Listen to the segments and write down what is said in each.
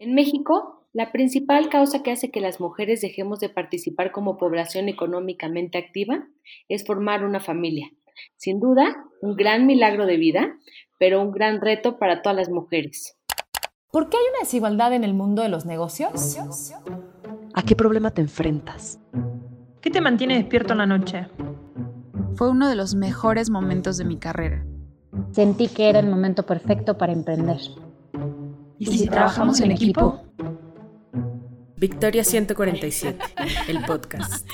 En México, la principal causa que hace que las mujeres dejemos de participar como población económicamente activa es formar una familia. Sin duda, un gran milagro de vida, pero un gran reto para todas las mujeres. ¿Por qué hay una desigualdad en el mundo de los negocios? ¿A qué problema te enfrentas? ¿Qué te mantiene despierto en la noche? Fue uno de los mejores momentos de mi carrera. Sentí que era el momento perfecto para emprender. ¿Y si, trabajamos en equipo? Victoria 147, el podcast.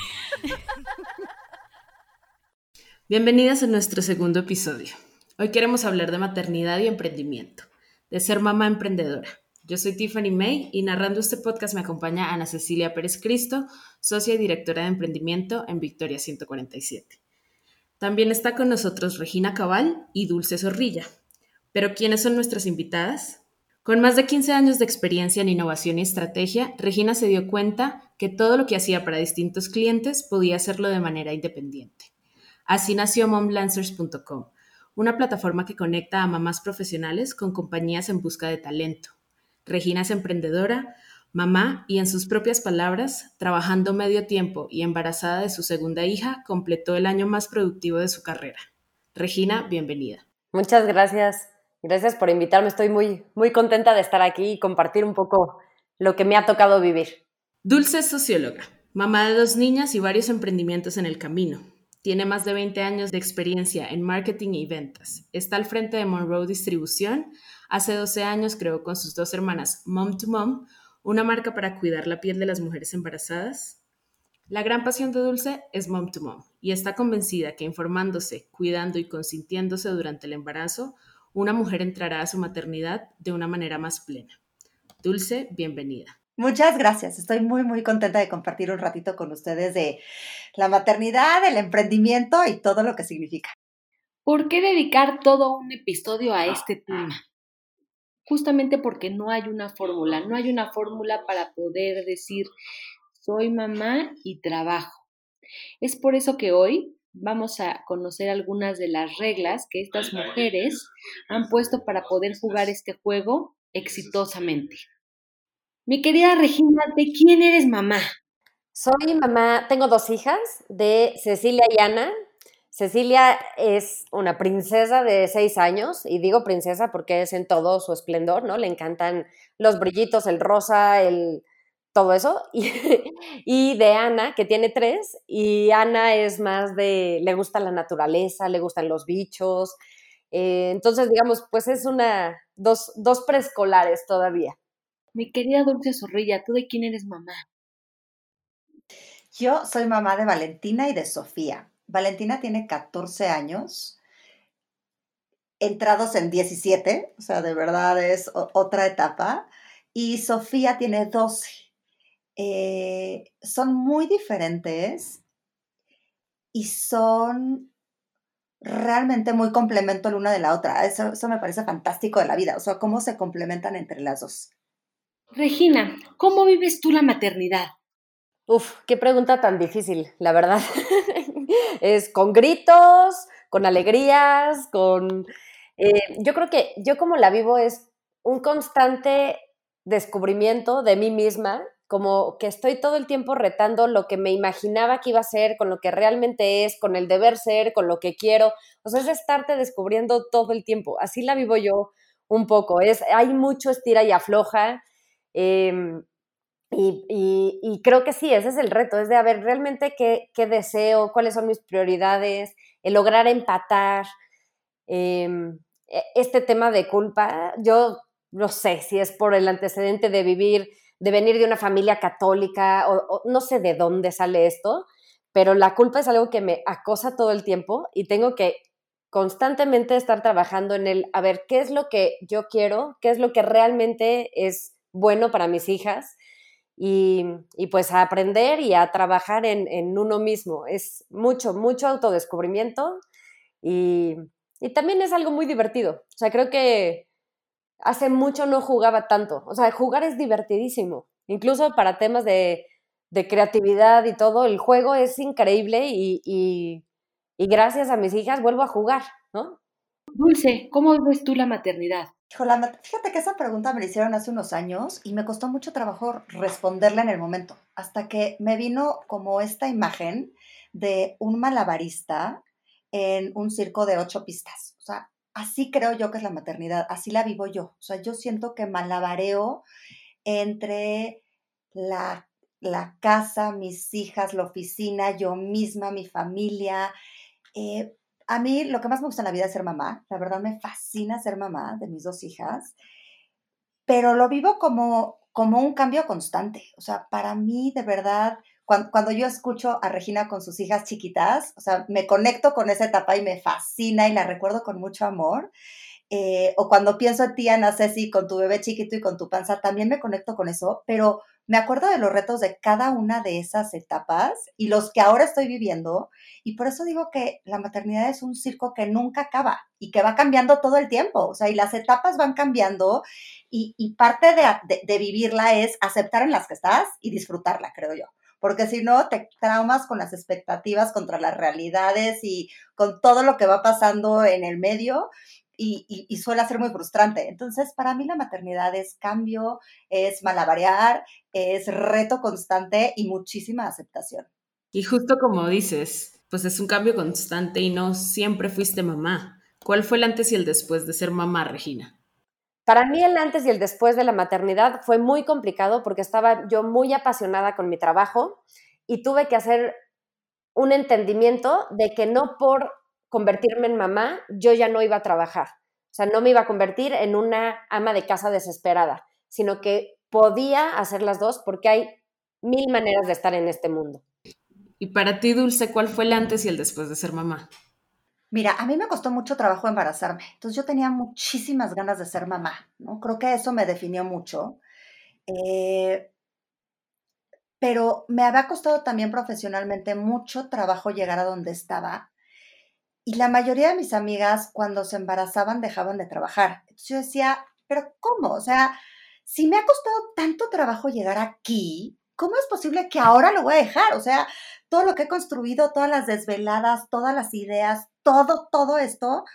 Bienvenidas a nuestro segundo episodio. Hoy queremos hablar de maternidad y emprendimiento, de ser mamá emprendedora. Yo soy Tiffany May y narrando este podcast me acompaña Ana Cecilia Pérez Cristo, socia y directora de emprendimiento en Victoria 147. También está con nosotros Regina Cabal y Dulce Zorrilla. Pero ¿quiénes son nuestras invitadas? Con más de 15 años de experiencia en innovación y estrategia, Regina se dio cuenta que todo lo que hacía para distintos clientes podía hacerlo de manera independiente. Así nació momlancers.com, una plataforma que conecta a mamás profesionales con compañías en busca de talento. Regina es emprendedora, mamá y en sus propias palabras, trabajando medio tiempo y embarazada de su segunda hija, completó el año más productivo de su carrera. Regina, bienvenida. Muchas gracias. Gracias por invitarme. Estoy muy, muy contenta de estar aquí y compartir un poco lo que me ha tocado vivir. Dulce es socióloga, mamá de dos niñas y varios emprendimientos en el camino. Tiene más de 20 años de experiencia en marketing y ventas. Está al frente de Monroe Distribución. Hace 12 años creó con sus dos hermanas Mom to Mom, una marca para cuidar la piel de las mujeres embarazadas. La gran pasión de Dulce es Mom to Mom y está convencida que informándose, cuidando y consintiéndose durante el embarazo, una mujer entrará a su maternidad de una manera más plena. Dulce, bienvenida. Muchas gracias. Estoy muy, muy contenta de compartir un ratito con ustedes de la maternidad, el emprendimiento y todo lo que significa. ¿Por qué dedicar todo un episodio a este tema? Justamente porque no hay una fórmula, no hay una fórmula para poder decir soy mamá y trabajo. Es por eso que hoy vamos a conocer algunas de las reglas que estas mujeres han puesto para poder jugar este juego exitosamente. Mi querida Regina, ¿de quién eres mamá? Soy mamá, tengo dos hijas, de Cecilia y Ana. Cecilia es una princesa de seis años, y digo princesa porque es en todo su esplendor, ¿no? Le encantan los brillitos, el rosa, el, todo eso. Y, de Ana, que tiene tres, y Ana es más de, le gusta la naturaleza, le gustan los bichos. Eh, entonces, digamos, pues es una, dos, dos preescolares todavía. Mi querida Dulce Zorrilla, ¿tú de quién eres mamá? Yo soy mamá de Valentina y de Sofía. Valentina tiene 14 años, entrados en 17, o sea, de verdad es otra etapa, y Sofía tiene 12. Eh, son muy diferentes y son realmente muy complemento la una de la otra. Eso, eso me parece fantástico de la vida, o sea, cómo se complementan entre las dos. Regina, ¿cómo vives tú la maternidad? Uf, qué pregunta tan difícil, la verdad. es con gritos, con alegrías, con... Eh, yo creo que yo como la vivo es un constante descubrimiento de mí misma como que estoy todo el tiempo retando lo que me imaginaba que iba a ser, con lo que realmente es, con el deber ser, con lo que quiero. O sea, es estarte descubriendo todo el tiempo. Así la vivo yo un poco. Es, hay mucho estira y afloja. Em, y, creo que sí, ese es el reto, es de a ver realmente qué, deseo, cuáles son mis prioridades, el lograr empatar. Em, e, este tema de culpa, yo no sé si es por el antecedente de vivir de venir de una familia católica o, no sé de dónde sale esto, pero la culpa es algo que me acosa todo el tiempo y tengo que constantemente estar trabajando en el, a ver, ¿qué es lo que yo quiero? ¿Qué es lo que realmente es bueno para mis hijas? Y, pues a aprender y a trabajar en, en, uno mismo. Es mucho, mucho autodescubrimiento y, y también es algo muy divertido. O sea, creo que hace mucho no jugaba tanto. O sea, jugar es divertidísimo. Incluso para temas de, creatividad y todo, el juego es increíble y, gracias a mis hijas vuelvo a jugar, ¿no? Dulce, ¿cómo ves tú la maternidad? fíjate que esa pregunta me la hicieron hace unos años y me costó mucho trabajo responderla en el momento, hasta que me vino como esta imagen de un malabarista en un circo de ocho pistas. O sea, así creo yo que es la maternidad, así la vivo yo. O sea, yo siento que malabareo entre la, casa, mis hijas, la oficina, yo misma, mi familia. Eh, a mí lo que más me gusta en la vida es ser mamá. La verdad me fascina ser mamá de mis dos hijas, pero lo vivo como, como un cambio constante. O sea, para mí de verdad, cuando, cuando, yo escucho a Regina con sus hijas chiquitas, o sea, me conecto con esa etapa y me fascina y la recuerdo con mucho amor. Eh, o cuando pienso en ti, Ana Ceci, con tu bebé chiquito y con tu panza, también me conecto con eso, pero me acuerdo de los retos de cada una de esas etapas y los que ahora estoy viviendo. Y por eso digo que la maternidad es un circo que nunca acaba y que va cambiando todo el tiempo. O sea, y las etapas van cambiando y, parte de, de vivirla es aceptar en las que estás y disfrutarla, creo yo porque si no te traumas con las expectativas contra las realidades y con todo lo que va pasando en el medio y, suele ser muy frustrante. Entonces, para mí la maternidad es cambio, es malabarear, es reto constante y muchísima aceptación. Y justo como dices, pues es un cambio constante y no siempre fuiste mamá. ¿Cuál fue el antes y el después de ser mamá, Regina? Para mí el antes y el después de la maternidad fue muy complicado porque estaba yo muy apasionada con mi trabajo y tuve que hacer un entendimiento de que no por convertirme en mamá, yo ya no iba a trabajar. O sea, no me iba a convertir en una ama de casa desesperada, sino que podía hacer las dos porque hay mil maneras de estar en este mundo. Y para ti, Dulce, ¿cuál fue el antes y el después de ser mamá? Mira, a mí me costó mucho trabajo embarazarme, entonces yo tenía muchísimas ganas de ser mamá, ¿no? Creo que eso me definió mucho. Eh, pero me había costado también profesionalmente mucho trabajo llegar a donde estaba y la mayoría de mis amigas cuando se embarazaban dejaban de trabajar. Entonces yo decía, pero ¿cómo? O sea, si me ha costado tanto trabajo llegar aquí, ¿cómo es posible que ahora lo voy a dejar? O sea, todo lo que he construido, todas las desveladas, todas las ideas, todo, todo esto,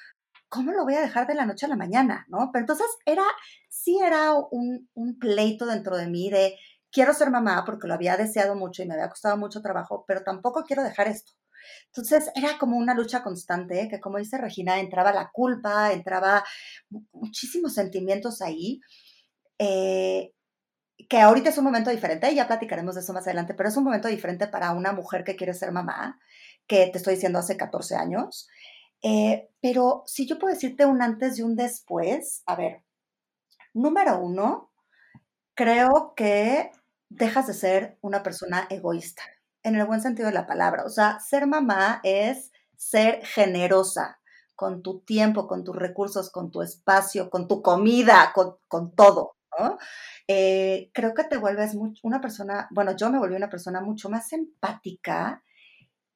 ¿cómo lo voy a dejar de la noche a la mañana? ¿No? Pero entonces era, sí era un, un pleito dentro de mí de quiero ser mamá porque lo había deseado mucho y me había costado mucho trabajo, pero tampoco quiero dejar esto. Entonces era como una lucha constante, que como dice Regina, entraba la culpa, entraba muchísimos sentimientos ahí, eh, que ahorita es un momento diferente, ya platicaremos de eso más adelante, pero es un momento diferente para una mujer que quiere ser mamá, que te estoy diciendo hace 14 años. Eh, pero si yo puedo decirte un antes y un después, a ver, número uno, creo que dejas de ser una persona egoísta en el buen sentido de la palabra. O sea, ser mamá es ser generosa con tu tiempo, con tus recursos, con tu espacio, con tu comida, con, todo. Eh, creo que te vuelves una persona, bueno, yo me volví una persona mucho más empática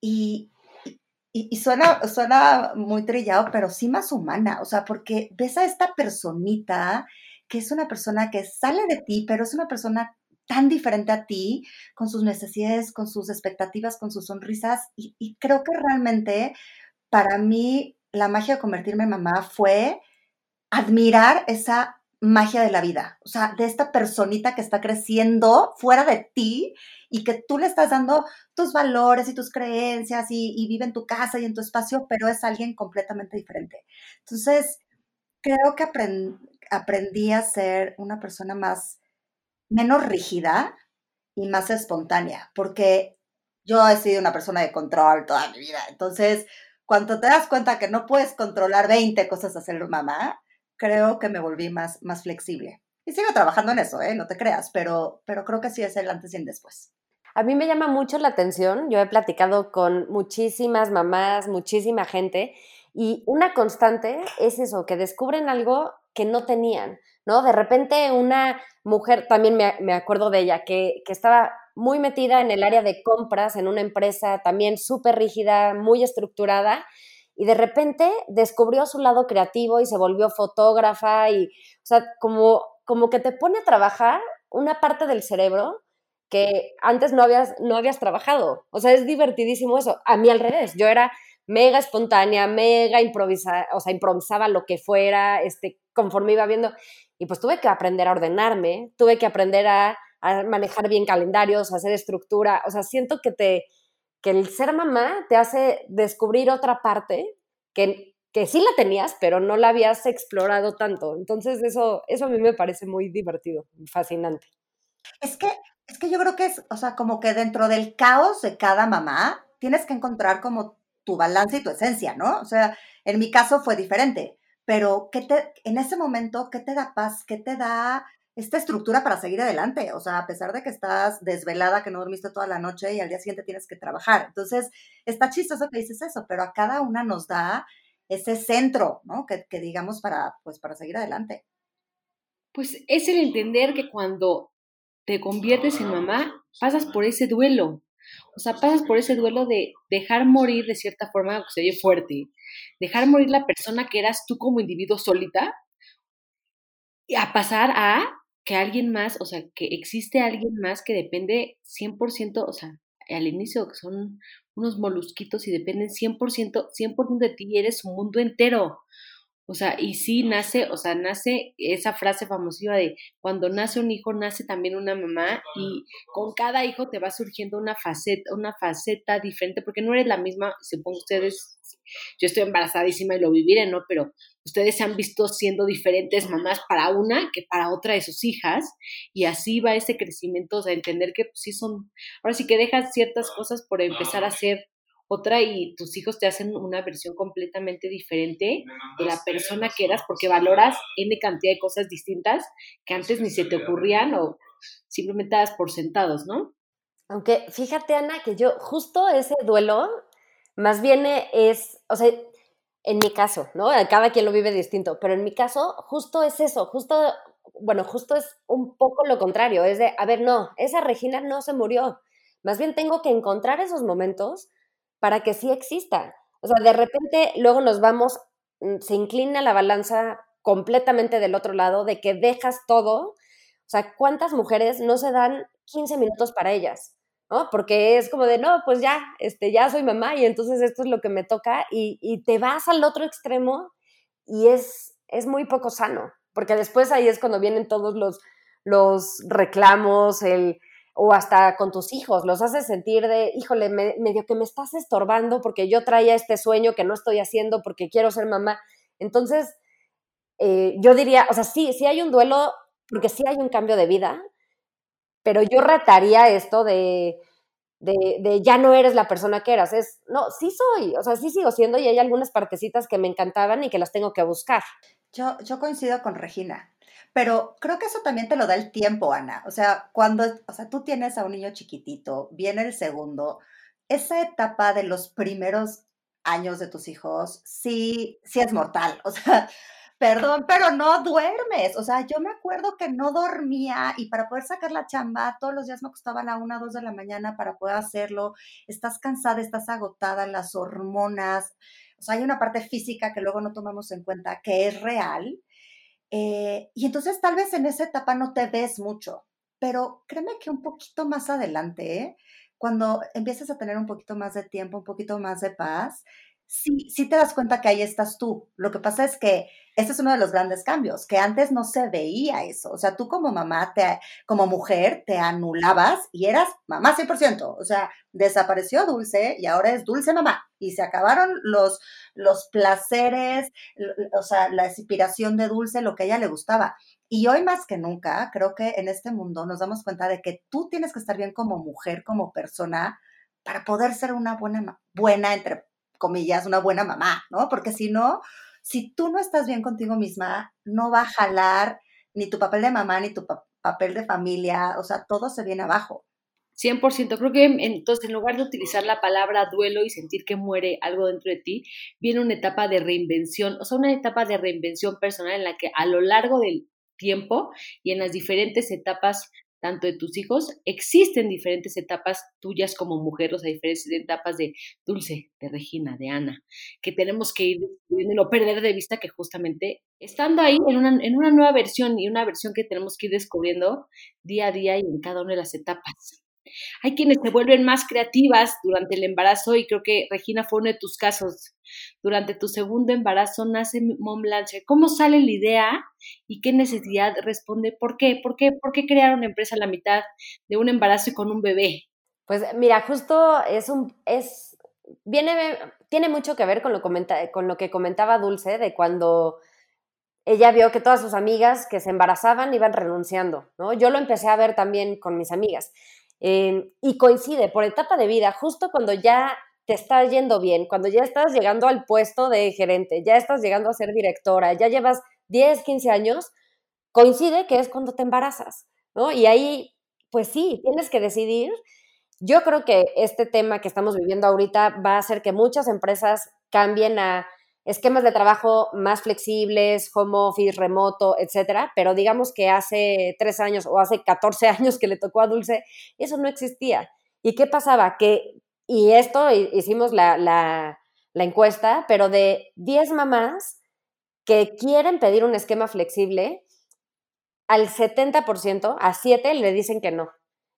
y, suena, suena muy trillado, pero sí más humana, o sea, porque ves a esta personita que es una persona que sale de ti, pero es una persona tan diferente a ti, con sus necesidades, con sus expectativas, con sus sonrisas. Y, creo que realmente para mí la magia de convertirme en mamá fue admirar esa magia de la vida, o sea, de esta personita que está creciendo fuera de ti y que tú le estás dando tus valores y tus creencias y, vive en tu casa y en tu espacio, pero es alguien completamente diferente. Entonces, creo que aprendí a ser una persona más menos rígida y más espontánea, porque yo he sido una persona de control toda mi vida. Entonces, cuando te das cuenta que no puedes controlar 20 cosas a ser mamá, creo que me volví más, más flexible. Y sigo trabajando en eso, ¿eh? no te creas, pero, pero creo que sí es el antes y el después. A mí me llama mucho la atención, yo he platicado con muchísimas mamás, muchísima gente, y una constante es eso, que descubren algo que no tenían. ¿no? De repente una mujer, también me, acuerdo de ella, que, estaba muy metida en el área de compras en una empresa también súper rígida, muy estructurada, y de repente descubrió su lado creativo y se volvió fotógrafa y, o sea, como, como que te pone a trabajar una parte del cerebro que antes no habías, no habías trabajado. O sea, es divertidísimo eso. A mí al revés, yo era mega espontánea, mega improvisada, o sea, improvisaba lo que fuera, este, conforme iba viendo. Y pues tuve que aprender a ordenarme, tuve que aprender a, manejar bien calendarios, hacer estructura. O sea, siento que te que el ser mamá te hace descubrir otra parte que, que sí la tenías, pero no la habías explorado tanto. Entonces, eso, eso a mí me parece muy divertido, fascinante. Es que, es que yo creo que es, o sea, como que dentro del caos de cada mamá, tienes que encontrar como tu balance y tu esencia, ¿no? O sea, en mi caso fue diferente, pero ¿qué te, en ese momento, ¿qué te da paz? ¿Qué te da esta estructura para seguir adelante? O sea, a pesar de que estás desvelada, que no dormiste toda la noche y al día siguiente tienes que trabajar. Entonces, está chistoso que dices eso, pero a cada una nos da ese centro, ¿no? Que, que digamos para, pues, para seguir adelante. Pues es el entender que cuando te conviertes en mamá, pasas por ese duelo. O sea, pasas por ese duelo de dejar morir de cierta forma, que se fuerte, dejar morir la persona que eras tú como individuo solita, y a pasar a que alguien más, o sea, que existe alguien más que depende 100%, o sea, al inicio que son unos molusquitos y dependen 100%, 100% de ti, eres su mundo entero. O sea, y sí nace, o sea, nace esa frase famosiva de cuando nace un hijo, nace también una mamá y con cada hijo te va surgiendo una faceta, una faceta diferente, porque no eres la misma, supongo ustedes, yo estoy embarazadísima y lo viviré, ¿no? Pero ustedes se han visto siendo diferentes mamás para una que para otra de sus hijas y así va ese crecimiento, o sea, entender que pues, sí son, ahora sí que dejas ciertas cosas por empezar a ser otra y tus hijos te hacen una versión completamente diferente de la persona que eras porque valoras N cantidad de cosas distintas que antes ni se te ocurrían o simplemente das por sentados, ¿no? Aunque fíjate, Ana, que yo justo ese duelo más bien es, o sea, en mi caso, ¿no? Cada quien lo vive distinto, pero en mi caso justo es eso, justo, bueno, justo es un poco lo contrario, es de, a ver, no, esa Regina no se murió. Más bien tengo que encontrar esos momentos para que sí exista. O sea, de repente luego nos vamos, mm, se inclina la balanza completamente del otro lado, de que dejas todo. O sea, ¿cuántas mujeres no se dan 15 minutos para ellas? ¿No? Porque es como de, no, pues ya, este, ya soy mamá y entonces esto es lo que me toca y, y te vas al otro extremo y es, es muy poco sano, porque después ahí es cuando vienen todos los, los reclamos, el, o hasta con tus hijos, los haces sentir de, híjole, medio que me estás estorbando porque yo traía este sueño que no estoy haciendo porque quiero ser mamá. Entonces, eh, yo diría, o sea, sí, sí hay un duelo porque sí hay un cambio de vida, pero yo retaría esto de, de, ya no eres la persona que eras. Es, no, sí soy, o sea, sí sigo siendo y hay algunas partecitas que me encantaban y que las tengo que buscar. Yo, yo coincido con Regina. Pero creo que eso también te lo da el tiempo, Ana. O sea, cuando, o sea, tú tienes a un niño chiquitito, viene el segundo, esa etapa de los primeros años de tus hijos, sí, sí es mortal. O sea, perdón, pero no duermes. O sea, yo me acuerdo que no dormía y para poder sacar la chamba, todos los días me acostaba a la una, dos de la mañana para poder hacerlo. Estás cansada, estás agotada, las hormonas. O sea, hay una parte física que luego no tomamos en cuenta que es real eh, y entonces tal vez en esa etapa no te ves mucho, pero créeme que un poquito más adelante, ¿eh? cuando empiezas a tener un poquito más de tiempo, un poquito más de paz, sí, sí te das cuenta que ahí estás tú. Lo que pasa es que este es uno de los grandes cambios, que antes no se veía eso. O sea, tú como mamá, te, como mujer, te anulabas y eras mamá 100%. O sea, desapareció Dulce y ahora es Dulce mamá. Y se acabaron los, los placeres, o sea, la inspiración de Dulce, lo que a ella le gustaba. Y hoy más que nunca, creo que en este mundo nos damos cuenta de que tú tienes que estar bien como mujer, como persona, para poder ser una buena, buena entre comillas, una buena mamá, ¿no? Porque si no, si tú no estás bien contigo misma, no va a jalar ni tu papel de mamá ni tu papel de familia, o sea, todo se viene abajo. 100%. Creo que entonces, en lugar de utilizar la palabra duelo y sentir que muere algo dentro de ti, viene una etapa de reinvención, o sea, una etapa de reinvención personal en la que a lo largo del tiempo y en las diferentes etapas tanto de tus hijos, existen diferentes etapas tuyas como mujer, o sea, diferentes etapas de Dulce, de Regina, de Ana, que tenemos que ir y no perder de vista que justamente estando ahí en una, en una nueva versión y una versión que tenemos que ir descubriendo día a día y en cada una de las etapas. Hay quienes se vuelven más creativas durante el embarazo y creo que Regina fue uno de tus casos. Durante tu segundo embarazo nace Mom Lancer. ¿Cómo sale la idea y qué necesidad responde? ¿Por qué? ¿Por qué? ¿Por qué crear una empresa a la mitad de un embarazo y con un bebé? Pues mira, justo es un es viene tiene mucho que ver con lo comenta, con lo que comentaba Dulce de cuando ella vio que todas sus amigas que se embarazaban iban renunciando, ¿no? Yo lo empecé a ver también con mis amigas. Eh, y coincide por etapa de vida, justo cuando ya te está yendo bien, cuando ya estás llegando al puesto de gerente, ya estás llegando a ser directora, ya llevas 10, 15 años, coincide que es cuando te embarazas, ¿no? Y ahí, pues sí, tienes que decidir. Yo creo que este tema que estamos viviendo ahorita va a hacer que muchas empresas cambien a esquemas de trabajo más flexibles, home office, remoto, etcétera, pero digamos que hace tres años o hace 14 años que le tocó a Dulce, eso no existía. ¿Y qué pasaba? Que, y esto hicimos la, la, la encuesta, pero de 10 mamás que quieren pedir un esquema flexible, al 70%, a 7 le dicen que no.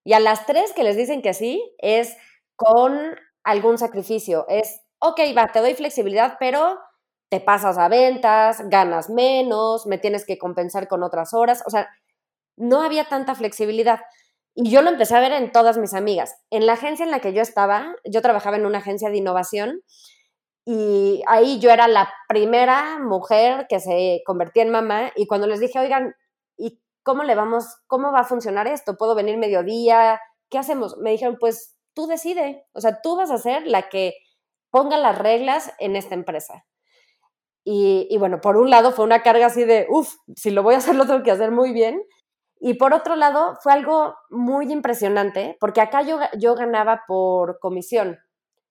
Y a las 3 que les dicen que sí, es con algún sacrificio. Es, ok, va, te doy flexibilidad, pero te pasas a ventas, ganas menos, me tienes que compensar con otras horas, o sea, no había tanta flexibilidad. Y yo lo empecé a ver en todas mis amigas. En la agencia en la que yo estaba, yo trabajaba en una agencia de innovación y ahí yo era la primera mujer que se convertía en mamá y cuando les dije, oigan, ¿y cómo le vamos, cómo va a funcionar esto? ¿Puedo venir mediodía? ¿Qué hacemos? Me dijeron, pues tú decide, o sea, tú vas a ser la que ponga las reglas en esta empresa. Y, bueno, por un lado fue una carga así de, uff, si lo voy a hacer lo tengo que hacer muy bien. Y por otro lado fue algo muy impresionante, porque acá yo, yo ganaba por comisión.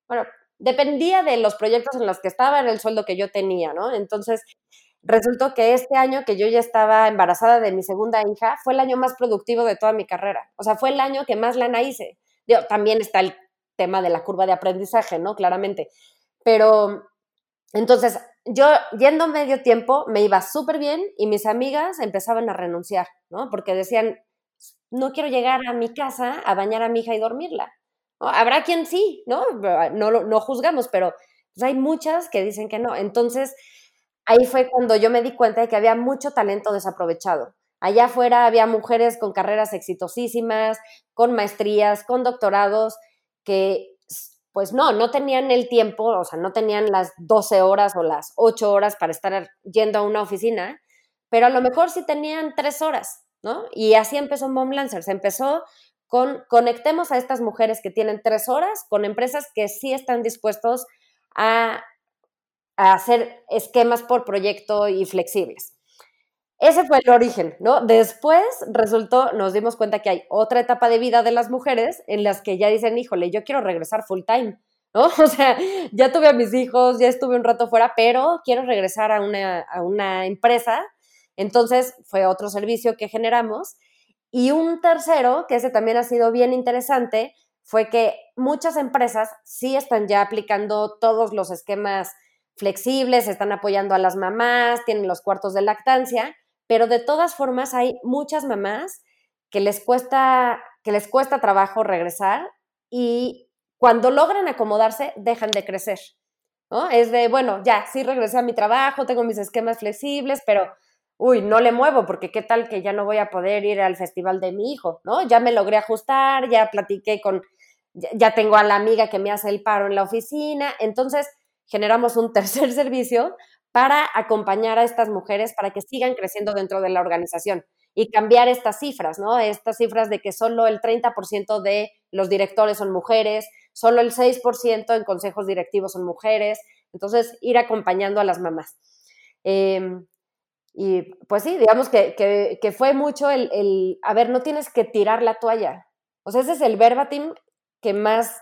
Bueno, dependía de los proyectos en los que estaba, era el sueldo que yo tenía, ¿no? Entonces, resultó que este año que yo ya estaba embarazada de mi segunda hija, fue el año más productivo de toda mi carrera. O sea, fue el año que más lana hice. Digo, también está el tema de la curva de aprendizaje, ¿no? Claramente. Pero entonces, yo yendo medio tiempo me iba súper bien y mis amigas empezaban a renunciar, ¿no? Porque decían, no quiero llegar a mi casa a bañar a mi hija y dormirla. Habrá quien sí, ¿no? No, juzgamos, pero pues, hay muchas que dicen que no. Entonces, ahí fue cuando yo me di cuenta de que había mucho talento desaprovechado. Allá afuera había mujeres con carreras exitosísimas, con maestrías, con doctorados, que pues no, no tenían el tiempo, o sea, no tenían las 12 horas o las 8 horas para estar yendo a una oficina, pero a lo mejor sí tenían 3 horas, ¿no? Y así empezó Mom Se empezó con conectemos a estas mujeres que tienen 3 horas con empresas que sí están dispuestos a, a hacer esquemas por proyecto y flexibles. Ese fue el origen, ¿no? Después resultó, nos dimos cuenta que hay otra etapa de vida de las mujeres en las que ya dicen, híjole, yo quiero regresar full time, ¿no? O sea, ya tuve a mis hijos, ya estuve un rato fuera, pero quiero regresar a una, a una empresa. Entonces fue otro servicio que generamos. Y un tercero, que ese también ha sido bien interesante, fue que muchas empresas sí están ya aplicando todos los esquemas flexibles, están apoyando a las mamás, tienen los cuartos de lactancia, pero de todas formas hay muchas mamás que les cuesta, que les cuesta trabajo regresar y cuando logran acomodarse dejan de crecer. ¿no? Es de, bueno, ya, sí regresé a mi trabajo, tengo mis esquemas flexibles, pero, uy, no le muevo porque qué tal que ya no voy a poder ir al festival de mi hijo, ¿no? Ya me logré ajustar, ya platiqué con, ya tengo a la amiga que me hace el paro en la oficina, entonces generamos un tercer servicio para acompañar a estas mujeres para que sigan creciendo dentro de la organización y cambiar estas cifras, ¿no? Estas cifras de que solo el 30% de los directores son mujeres, solo el 6% en consejos directivos son mujeres, entonces ir acompañando a las mamás. Em, y pues sí, digamos que, fue mucho el, el, a ver, no tienes que tirar la toalla. O sea, ese es el verbatim que más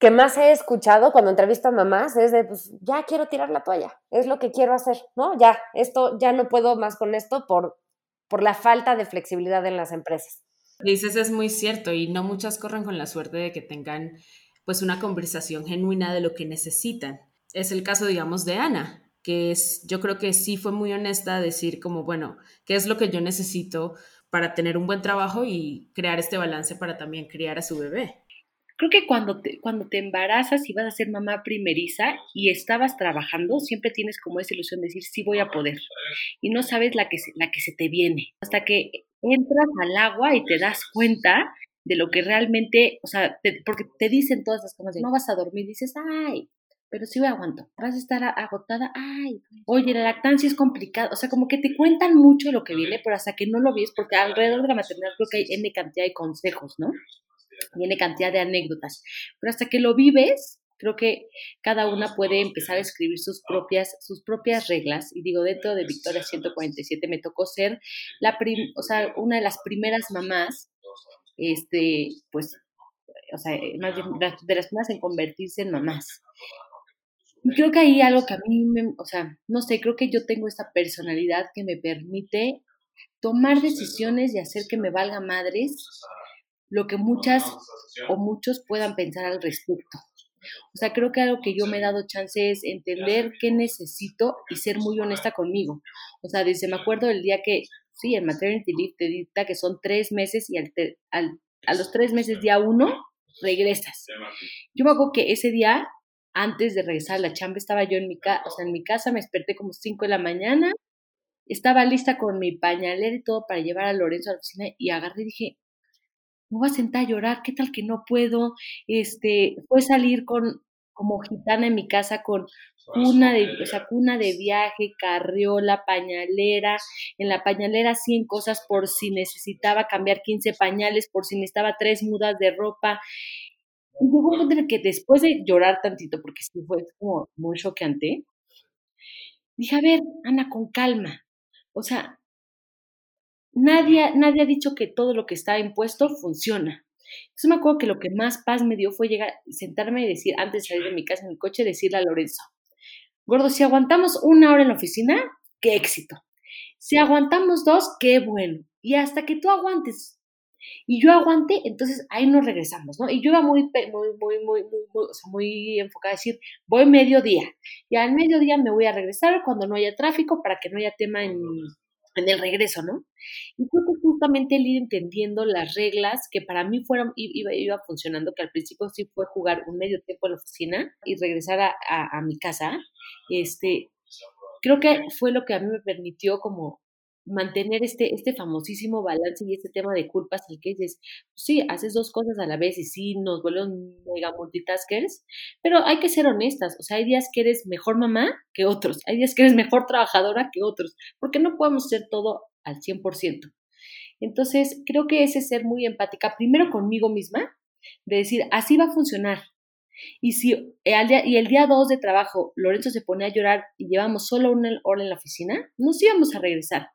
que más he escuchado cuando entrevisto a mamás es de, pues ya quiero tirar la toalla, es lo que quiero hacer, ¿no? Ya, esto, ya no puedo más con esto por, por la falta de flexibilidad en las empresas. Dices, es muy cierto y no muchas corren con la suerte de que tengan pues una conversación genuina de lo que necesitan. Es el caso, digamos, de Ana, que es, yo creo que sí fue muy honesta a decir como, bueno, ¿qué es lo que yo necesito? para tener un buen trabajo y crear este balance para también criar a su bebé. Creo que cuando te, cuando te embarazas y vas a ser mamá primeriza y estabas trabajando, siempre tienes como esa ilusión de decir, sí voy a poder. Y no sabes la que la que se te viene. Hasta que entras al agua y te das cuenta de lo que realmente, o sea, porque te dicen todas las cosas, no vas a dormir, dices, ay, pero sí aguanto. Vas a estar agotada, ay, oye, la lactancia es complicada. O sea, como que te cuentan mucho lo que viene, pero hasta que no lo ves, porque alrededor de la maternidad creo que hay N cantidad de consejos, ¿no? Tiene cantidad de anécdotas. Pero hasta que lo vives, creo que cada una puede empezar a escribir sus propias, sus propias reglas. Y digo, dentro de Victoria 147 me tocó ser la o sea, una de las primeras mamás, este, pues, o sea, más de, de las primeras en convertirse en mamás. Y creo que ahí algo que a mí, me, o sea, no sé, creo que yo tengo esta personalidad que me permite tomar decisiones y hacer que me valga madres lo que muchas o muchos puedan pensar al respecto. O sea, creo que algo que yo me he dado chance es entender qué necesito y ser muy honesta conmigo. O sea, desde me acuerdo del día que, sí, el maternity leave te dicta que son tres meses y al, a los tres meses, día uno, regresas. Yo me acuerdo que ese día, antes de regresar a la chamba, estaba yo en mi, casa, o sea, en mi casa, me desperté como cinco de la mañana, estaba lista con mi pañalera y todo para llevar a Lorenzo a la oficina y agarré y dije, me voy a sentar a llorar, ¿qué tal que no puedo? Este, fue salir con, como gitana en mi casa con cuna de, o sea, cuna de viaje, carriola, pañalera, en la pañalera 100 cosas por si necesitaba cambiar 15 pañales, por si necesitaba tres mudas de ropa. Y llegó un punto en el que después de llorar tantito, porque sí fue como muy choqueante, dije, a ver, Ana, con calma. O sea, nadie, nadie ha dicho que todo lo que está impuesto funciona. Entonces me acuerdo que lo que más paz me dio fue llegar, sentarme y decir, antes de salir de mi casa en el coche, decirle a Lorenzo, gordo, si aguantamos una hora en la oficina, qué éxito. Si aguantamos dos, qué bueno. Y hasta que tú aguantes y yo aguante, entonces ahí nos regresamos, ¿no? Y yo iba muy, muy, muy, muy, muy, enfocada a decir, voy mediodía. Y al mediodía me voy a regresar cuando no haya tráfico para que no haya tema en, en el regreso, ¿no? Y creo que justamente el ir entendiendo las reglas que para mí fueron, iba, iba funcionando, que al principio sí fue jugar un medio tiempo en la oficina y regresar a, a mi casa, este, creo que fue lo que a mí me permitió como mantener este, este famosísimo balance y este tema de culpas, el que dices, pues sí, haces dos cosas a la vez y sí, nos vuelven mega multitaskers, pero hay que ser honestas, o sea, hay días que eres mejor mamá que otros, hay días que eres mejor trabajadora que otros, porque no podemos ser todo al 100%. Entonces, creo que ese ser muy empática, primero conmigo misma, de decir, así va a funcionar. Y si al día, y el día 2 de trabajo Lorenzo se pone a llorar y llevamos solo una hora en la oficina, nos íbamos a regresar.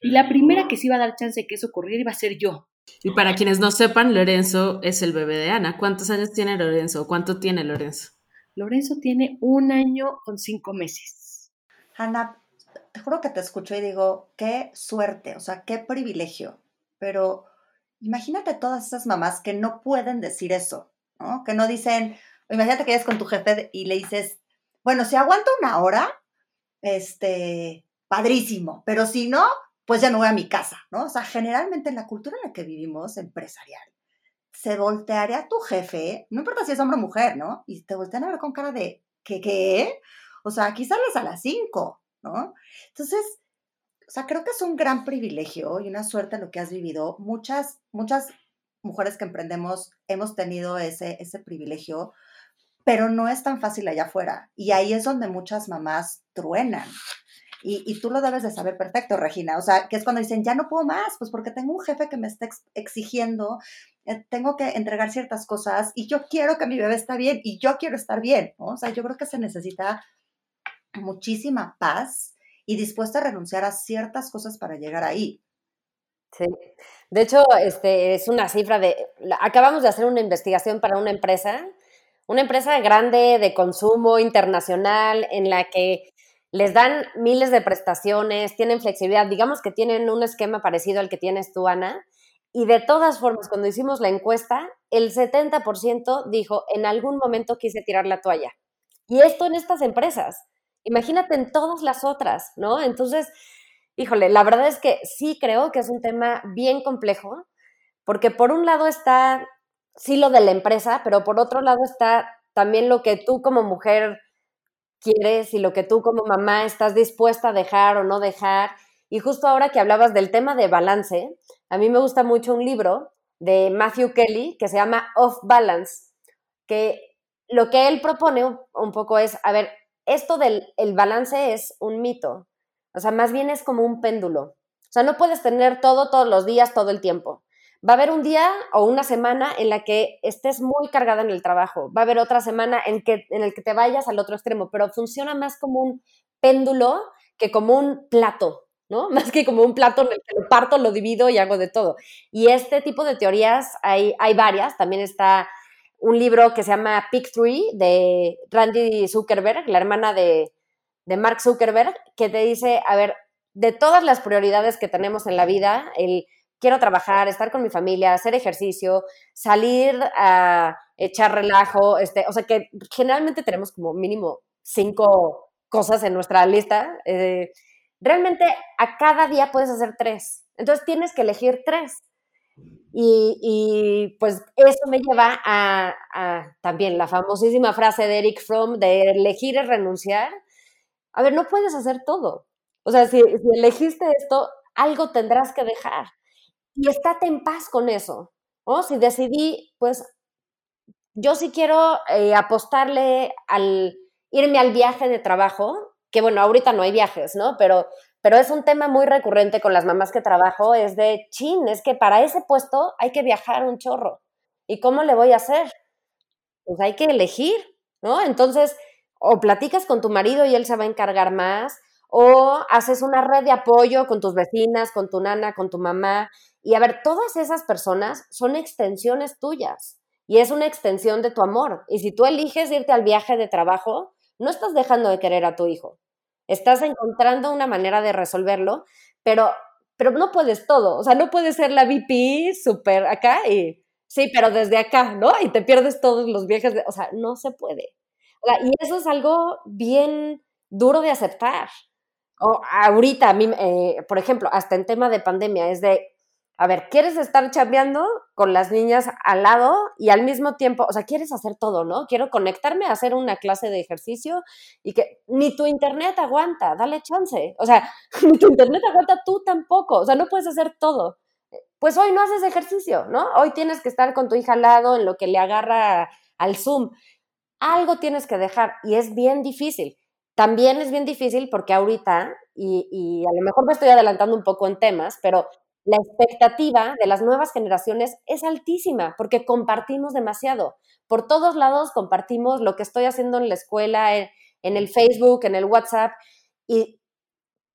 Y la primera que se iba a dar chance de que eso ocurriera iba a ser yo. Y para quienes no sepan, Lorenzo es el bebé de Ana. ¿Cuántos años tiene Lorenzo? ¿Cuánto tiene Lorenzo? Lorenzo tiene un año con cinco meses. Ana, te juro que te escucho y digo, qué suerte, o sea, qué privilegio. Pero imagínate todas esas mamás que no pueden decir eso, ¿no? Que no dicen, imagínate que eres con tu jefe y le dices, bueno, si aguanto una hora, este, padrísimo, pero si no, pues ya no voy a mi casa, ¿no? O sea, generalmente en la cultura en la que vivimos, empresarial, se voltearía tu jefe, no importa si es hombre o mujer, ¿no? Y te voltean a ver con cara de, ¿qué qué? O sea, aquí sales a las 5, ¿no? Entonces, o sea, creo que es un gran privilegio y una suerte lo que has vivido. Muchas, muchas mujeres que emprendemos hemos tenido ese, ese privilegio, pero no es tan fácil allá afuera. Y ahí es donde muchas mamás truenan. Y, tú lo debes de saber perfecto, Regina. O sea, que es cuando dicen, ya no puedo más, pues porque tengo un jefe que me está exigiendo, eh, tengo que entregar ciertas cosas y yo quiero que mi bebé esté bien y yo quiero estar bien. O sea, yo creo que se necesita muchísima paz y dispuesta a renunciar a ciertas cosas para llegar ahí. Sí. De hecho, este es una cifra de. Acabamos de hacer una investigación para una empresa, una empresa grande de consumo internacional en la que les dan miles de prestaciones, tienen flexibilidad, digamos que tienen un esquema parecido al que tienes tú, Ana, y de todas formas, cuando hicimos la encuesta, el 70% dijo, en algún momento quise tirar la toalla. Y esto en estas empresas. Imagínate en todas las otras, ¿no? Entonces, Híjole, la verdad es que sí creo que es un tema bien complejo, porque por un lado está sí lo de la empresa, pero por otro lado está también lo que tú como mujer quieres y lo que tú como mamá estás dispuesta a dejar o no dejar. Y justo ahora que hablabas del tema de balance, a mí me gusta mucho un libro de Matthew Kelly que se llama Off Balance, que lo que él propone un, poco es, a ver, esto del el balance es un mito, o sea, más bien es como un péndulo. O sea, no puedes tener todo todos los días, todo el tiempo. Va a haber un día o una semana en la que estés muy cargada en el trabajo. Va a haber otra semana en, que, en el que te vayas al otro extremo, pero funciona más como un péndulo que como un plato, ¿no? Más que como un plato en el que lo parto, lo divido y hago de todo. Y este tipo de teorías hay, hay varias. También está un libro que se llama Pick Three de Randy Zuckerberg, la hermana de, de Mark Zuckerberg, que te dice, a ver, de todas las prioridades que tenemos en la vida, el quiero trabajar, estar con mi familia, hacer ejercicio, salir a echar relajo, este, o sea que generalmente tenemos como mínimo cinco cosas en nuestra lista. Eh, realmente a cada día puedes hacer tres. Entonces tienes que elegir tres. Y, pues eso me lleva a, también la famosísima frase de Eric Fromm de elegir es renunciar. A ver, no puedes hacer todo. O sea, si, si elegiste esto, algo tendrás que dejar y estate en paz con eso. ¿no? Si decidí, pues yo sí quiero eh, apostarle al irme al viaje de trabajo, que bueno, ahorita no hay viajes, ¿no? Pero, pero es un tema muy recurrente con las mamás que trabajo, es de, chin, es que para ese puesto hay que viajar un chorro. ¿Y cómo le voy a hacer? Pues hay que elegir, ¿no? Entonces, o platicas con tu marido y él se va a encargar más, o haces una red de apoyo con tus vecinas, con tu nana, con tu mamá, y a ver, todas esas personas son extensiones tuyas y es una extensión de tu amor. Y si tú eliges irte al viaje de trabajo, no estás dejando de querer a tu hijo. Estás encontrando una manera de resolverlo, pero, pero no puedes todo. O sea, no puedes ser la VP súper acá y sí, pero desde acá, ¿no? Y te pierdes todos los viajes. De, o sea, no se puede. y eso es algo bien duro de aceptar. O ahorita, a mí, eh, por ejemplo, hasta en tema de pandemia, es de a ver, ¿quieres estar chambeando con las niñas al lado y al mismo tiempo, o sea, quieres hacer todo, ¿no? Quiero conectarme a hacer una clase de ejercicio y que ni tu internet aguanta, dale chance. O sea, ni tu internet aguanta tú tampoco, o sea, no puedes hacer todo. Pues hoy no haces ejercicio, ¿no? Hoy tienes que estar con tu hija al lado en lo que le agarra al Zoom. Algo tienes que dejar y es bien difícil. También es bien difícil porque ahorita, y a lo mejor me estoy adelantando un poco en temas, pero la expectativa de las nuevas generaciones es altísima porque compartimos demasiado. Por todos lados compartimos lo que estoy haciendo en la escuela, en, el Facebook, en el WhatsApp, y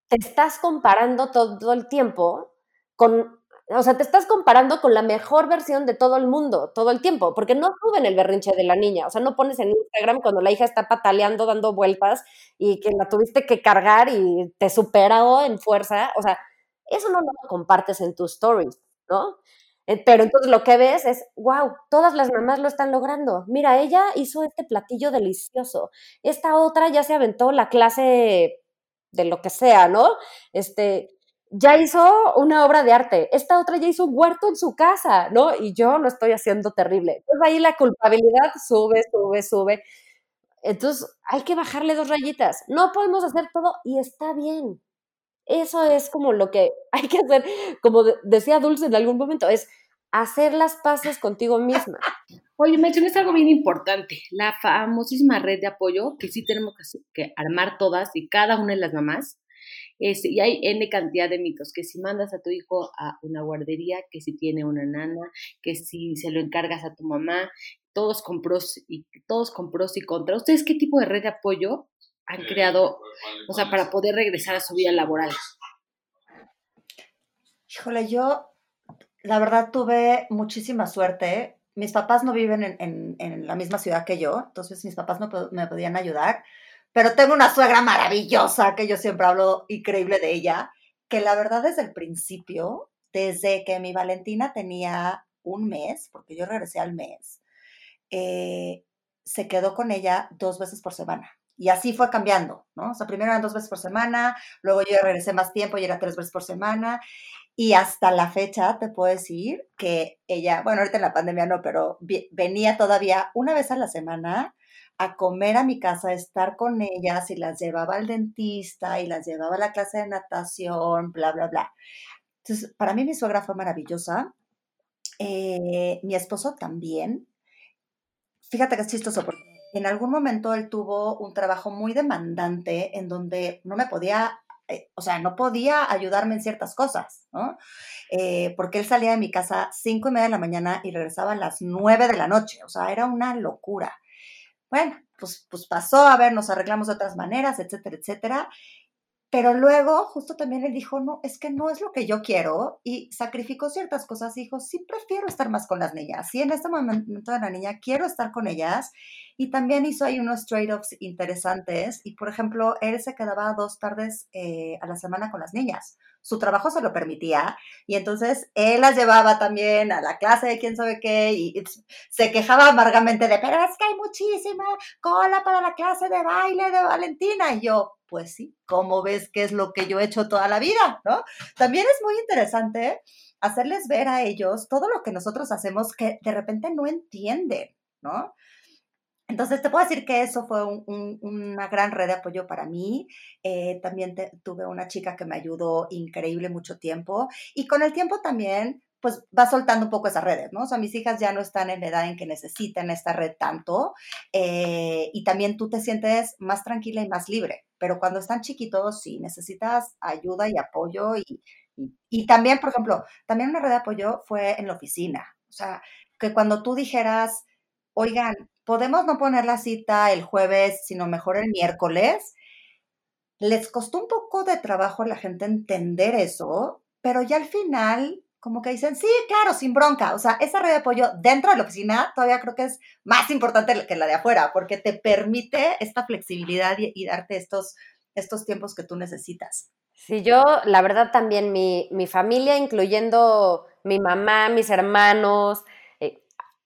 te estás comparando todo el tiempo con, o sea, te estás comparando con la mejor versión de todo el mundo, todo el tiempo, porque no suben el berrinche de la niña, o sea, no pones en Instagram cuando la hija está pataleando, dando vueltas y que la tuviste que cargar y te superó en fuerza, o sea, eso no lo compartes en tus stories, ¿no? Pero entonces lo que ves es, wow, todas las mamás lo están logrando. Mira, ella hizo este platillo delicioso. Esta otra ya se aventó la clase de lo que sea, ¿no? Este, ya hizo una obra de arte. Esta otra ya hizo un huerto en su casa, ¿no? Y yo lo estoy haciendo terrible. Entonces ahí la culpabilidad sube, sube, sube. Entonces hay que bajarle dos rayitas. No podemos hacer todo y está bien. Eso es como lo que hay que hacer, como decía Dulce en algún momento, es hacer las paces contigo misma. Oye, mencionaste algo bien importante, la famosísima red de apoyo que sí tenemos que, armar todas y cada una de las mamás. Este, y hay N cantidad de mitos, que si mandas a tu hijo a una guardería, que si tiene una nana, que si se lo encargas a tu mamá, todos con pros y, todos pros y contras. ¿Ustedes qué tipo de red de apoyo han creado, o sea, para poder regresar a su vida laboral? Híjole, yo la verdad tuve muchísima suerte. Mis papás no viven en, la misma ciudad que yo, entonces mis papás no me podían ayudar, pero tengo una suegra maravillosa que yo siempre hablo increíble de ella, que la verdad desde el principio, desde que mi Valentina tenía un mes, porque yo regresé al mes, eh, se quedó con ella dos veces por semana Y así fue cambiando, ¿no? O sea, primero eran dos veces por semana, luego yo regresé más tiempo y era tres veces por semana. Y hasta la fecha te puedo decir que ella, bueno, ahorita en la pandemia no, pero venía todavía una vez a la semana a comer a mi casa, a estar con ellas y las llevaba al dentista y las llevaba a la clase de natación, bla, bla, bla. Entonces, para mí mi suegra fue maravillosa. Eh, mi esposo también. Fíjate que es chistoso porque en algún momento él tuvo un trabajo muy demandante en donde no me podía eh, o sea, no podía ayudarme en ciertas cosas, ¿no? Eh, porque él salía de mi casa cinco y media de la mañana y regresaba a las nueve de la noche, o sea, era una locura. Bueno, pues, pues pasó, a ver, nos arreglamos de otras maneras, etcétera, etcétera. Pero luego, justo también él dijo, no, es que no es lo que yo quiero y sacrificó ciertas cosas. Dijo, sí, prefiero estar más con las niñas. Sí, en este momento de la niña quiero estar con ellas. Y también hizo ahí unos trade-offs interesantes. Y, por ejemplo, él se quedaba dos tardes eh, a la semana con las niñas. Su trabajo se lo permitía. Y entonces él las llevaba también a la clase de quién sabe qué. Y, se quejaba amargamente de, pero es que hay muchísima cola para la clase de baile de Valentina. Y yo, pues sí, ¿cómo ves que es lo que yo he hecho toda la vida? ¿no? También es muy interesante hacerles ver a ellos todo lo que nosotros hacemos que de repente no entienden, ¿no? Entonces, te puedo decir que eso fue una gran red de apoyo para mí. Eh, también tuve una chica que me ayudó increíble mucho tiempo. Y con el tiempo también, pues va soltando un poco esas redes, ¿no? O sea, mis hijas ya no están en la edad en que necesitan esta red tanto eh, y también tú te sientes más tranquila y más libre, pero cuando están chiquitos sí necesitas ayuda y apoyo y, y, también, por ejemplo, también una red de apoyo fue en la oficina, o sea, que cuando tú dijeras, oigan, podemos no poner la cita el jueves, sino mejor el miércoles, les costó un poco de trabajo a la gente entender eso, pero ya al final como que dicen, sí, claro, sin bronca. O sea, esa red de apoyo dentro de la oficina todavía creo que es más importante que la de afuera, porque te permite esta flexibilidad y, darte estos, estos tiempos que tú necesitas. Sí, yo, la verdad, también mi, mi familia, incluyendo mi mamá, mis hermanos,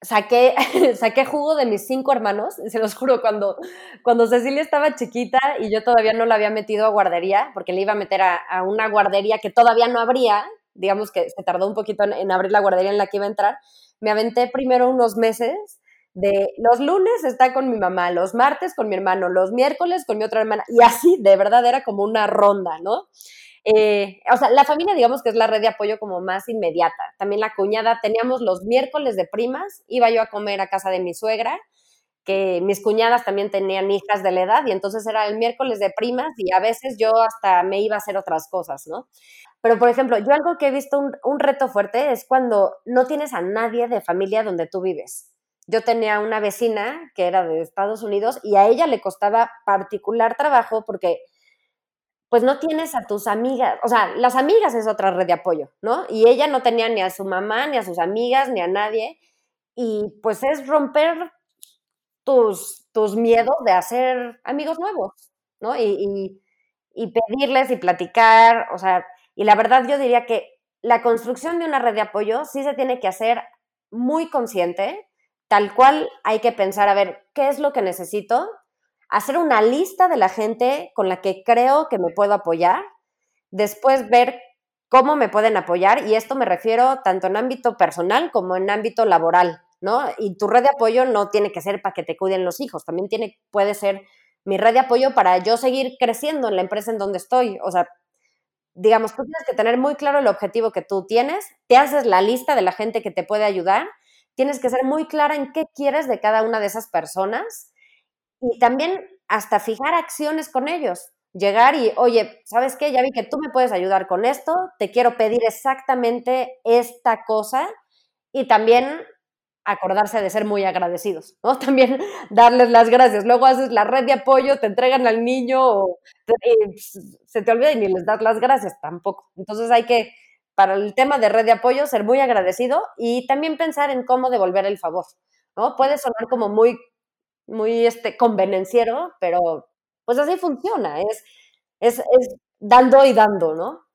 saqué, saqué jugo de mis cinco hermanos, se los juro, cuando, cuando Cecilia estaba chiquita y yo todavía no la había metido a guardería, porque le iba a meter a, a una guardería que todavía no abría, digamos que se tardó un poquito en, abrir la guardería en la que iba a entrar, me aventé primero unos meses de los lunes está con mi mamá, los martes con mi hermano, los miércoles con mi otra hermana, y así de verdad era como una ronda, ¿no? Eh, o sea, la familia digamos que es la red de apoyo como más inmediata. También la cuñada, teníamos los miércoles de primas, iba yo a comer a casa de mi suegra, que mis cuñadas también tenían hijas de la edad, y entonces era el miércoles de primas y a veces yo hasta me iba a hacer otras cosas, ¿no? Pero, por ejemplo, yo algo que he visto un, reto fuerte es cuando no tienes a nadie de familia donde tú vives. Yo tenía una vecina que era de Estados Unidos y a ella le costaba particular trabajo porque pues no tienes a tus amigas, o sea, las amigas es otra red de apoyo, ¿no? Y ella no tenía ni a su mamá, ni a sus amigas, ni a nadie. Y pues es romper tus, tus miedos de hacer amigos nuevos, ¿no? Y, y pedirles y platicar, o sea, y la verdad yo diría que la construcción de una red de apoyo sí se tiene que hacer muy consciente, tal cual hay que pensar, a ver, ¿qué es lo que necesito? Hacer una lista de la gente con la que creo que me puedo apoyar, después ver cómo me pueden apoyar, y esto me refiero tanto en ámbito personal como en ámbito laboral, ¿no? Y tu red de apoyo no tiene que ser para que te cuiden los hijos, también tiene, puede ser mi red de apoyo para yo seguir creciendo en la empresa en donde estoy, o sea, digamos, tú tienes que tener muy claro el objetivo que tú tienes, te haces la lista de la gente que te puede ayudar, tienes que ser muy clara en qué quieres de cada una de esas personas y también hasta fijar acciones con ellos. Llegar y, oye, ¿sabes qué? Ya vi que tú me puedes ayudar con esto, te quiero pedir exactamente esta cosa y también acordarse de ser muy agradecidos, ¿no? También darles las gracias. Luego haces la red de apoyo, te entregan al niño pues, se te olvida y ni les das las gracias tampoco. Entonces hay que, para el tema de red de apoyo, ser muy agradecido y también pensar en cómo devolver el favor, ¿no? Puede sonar como muy, muy este, convenenciero, pero pues así funciona, es, es, es dando y dando, ¿no?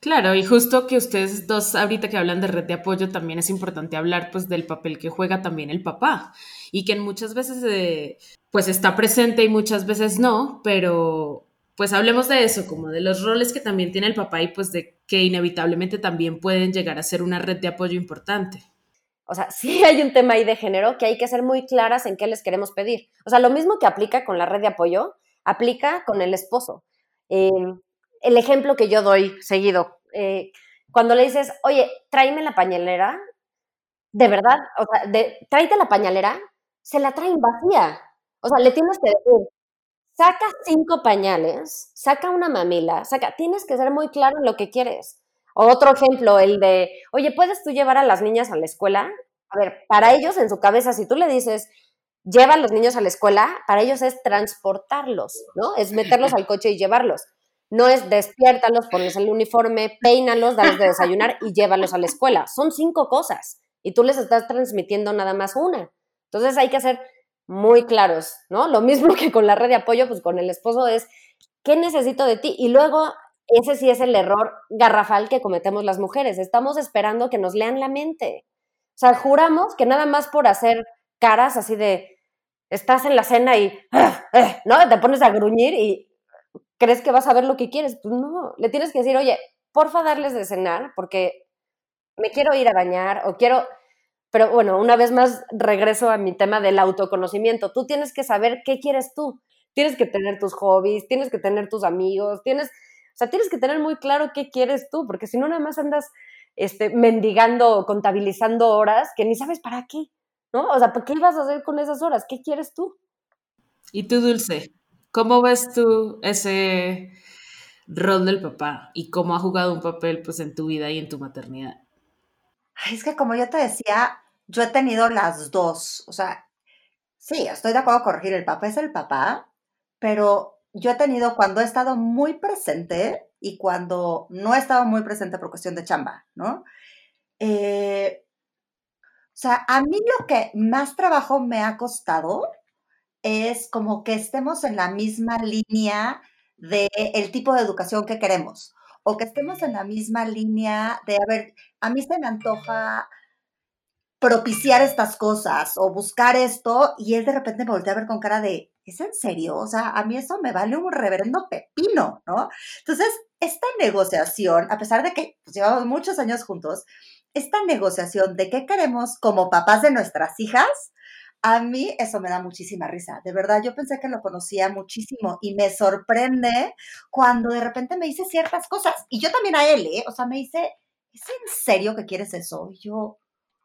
Claro, y justo que ustedes dos ahorita que hablan de red de apoyo, también es importante hablar pues del papel que juega también el papá y que muchas veces eh, pues está presente y muchas veces no, pero pues hablemos de eso, como de los roles que también tiene el papá y pues de que inevitablemente también pueden llegar a ser una red de apoyo importante. O sea, sí hay un tema ahí de género que hay que ser muy claras en qué les queremos pedir. O sea, lo mismo que aplica con la red de apoyo, aplica con el esposo. Em, el ejemplo que yo doy seguido, eh, cuando le dices, oye, tráeme la pañalera, de verdad, o sea, de, tráete la pañalera, se la traen vacía. O sea, le tienes que decir, saca cinco pañales, saca una mamila, saca, tienes que ser muy claro en lo que quieres. Otro ejemplo, el de, oye, ¿puedes tú llevar a las niñas a la escuela? A ver, para ellos en su cabeza, si tú le dices, lleva a los niños a la escuela, para ellos es transportarlos, ¿no? Es meterlos al coche y llevarlos. No es despiértalos, pones el uniforme, peínalos, darles de desayunar y llévalos a la escuela. Son cinco cosas y tú les estás transmitiendo nada más una. Entonces hay que ser muy claros, ¿no? Lo mismo que con la red de apoyo, pues con el esposo es, ¿qué necesito de ti? Y luego ese sí es el error garrafal que cometemos las mujeres. Estamos esperando que nos lean la mente. O sea, juramos que nada más por hacer caras así de, estás en la cena y, ¿no? Te pones a gruñir y crees que vas a ver lo que quieres. Pues no, le tienes que decir, oye, porfa darles de cenar porque me quiero ir a bañar o quiero... Pero bueno, una vez más regreso a mi tema del autoconocimiento. Tú tienes que saber qué quieres tú. Tienes que tener tus hobbies, tienes que tener tus amigos, tienes sea, tienes que tener muy claro qué quieres tú, porque si no, nada más andas este, mendigando, contabilizando horas que ni sabes para qué, ¿no? O sea, ¿qué ibas a hacer con esas horas? ¿Qué quieres tú? ¿Y tú, Dulce? ¿Cómo ves tú ese rol del papá y cómo ha jugado un papel pues en tu vida y en tu maternidad? es que como yo te decía, yo he tenido las dos, o sea, sí, estoy de acuerdo con corregir, el papá es el papá, pero yo he tenido cuando he estado muy presente y cuando no he estado muy presente por cuestión de chamba, ¿no? Eh, o sea, a mí lo que más trabajo me ha costado es como que estemos en la misma línea del el tipo de educación que queremos o que estemos en la misma línea de, a ver, a mí se me antoja propiciar estas cosas o buscar esto y él de repente me voltea a ver con cara de, ¿es en serio? O sea, a mí eso me vale un reverendo pepino, ¿no? Entonces, esta negociación, a pesar de que pues, llevamos muchos años juntos, esta negociación de qué queremos como papás de nuestras hijas, a mí eso me da muchísima risa. De verdad, yo pensé que lo conocía muchísimo y me sorprende cuando de repente me dice ciertas cosas. Y yo también a él, ¿eh? O sea, me dice, ¿es en serio que quieres eso? Y yo,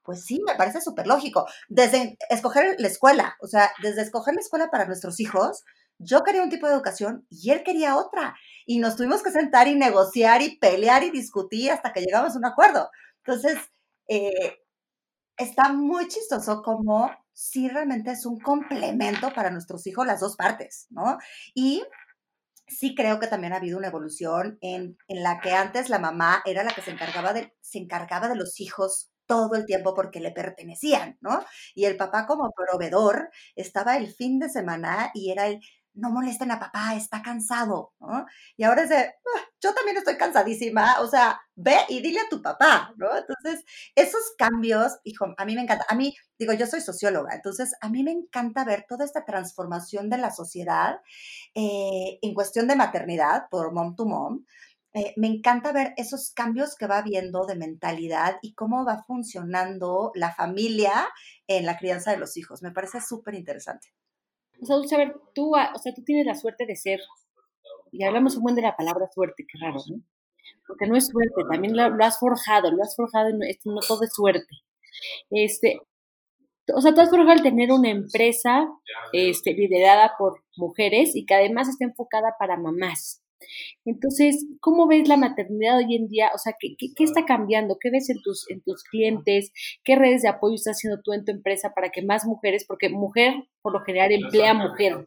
pues sí, me parece súper lógico. Desde escoger la escuela, o sea, desde escoger la escuela para nuestros hijos, yo quería un tipo de educación y él quería otra. Y nos tuvimos que sentar y negociar y pelear y discutir hasta que llegamos a un acuerdo. Entonces, eh, está muy chistoso como si realmente es un complemento para nuestros hijos las dos partes, ¿no? Y sí creo que también ha habido una evolución en, en, la que antes la mamá era la que se encargaba de, se encargaba de los hijos todo el tiempo porque le pertenecían, ¿no? Y el papá como proveedor estaba el fin de semana y era el, no molesten a papá, está cansado, ¿no? Y ahora es de, ah, yo también estoy cansadísima, o sea, ve y dile a tu papá, ¿no? Entonces, esos cambios, hijo, a mí me encanta, a mí, digo, yo soy socióloga, entonces a mí me encanta ver toda esta transformación de la sociedad eh, en cuestión de maternidad, por mom to mom, eh, me encanta ver esos cambios que va habiendo de mentalidad y cómo va funcionando la familia en la crianza de los hijos. Me parece súper interesante. O sea, Dulce, a ver, tú, ah, o sea, tú tienes la suerte de ser, y hablamos un buen de la palabra suerte, qué raro, ¿no? Porque no es suerte, también lo, has forjado, lo has forjado, no, no todo es suerte. Este, o sea, tú has forjado el tener una empresa este, liderada por mujeres y que además está enfocada para mamás. Entonces, ¿cómo ves la maternidad hoy en día? O sea, ¿qué, qué, está cambiando? ¿Qué ves en tus, en tus clientes? ¿Qué redes de apoyo estás haciendo tú en tu empresa para que más mujeres, porque mujer por lo general emplea mujer,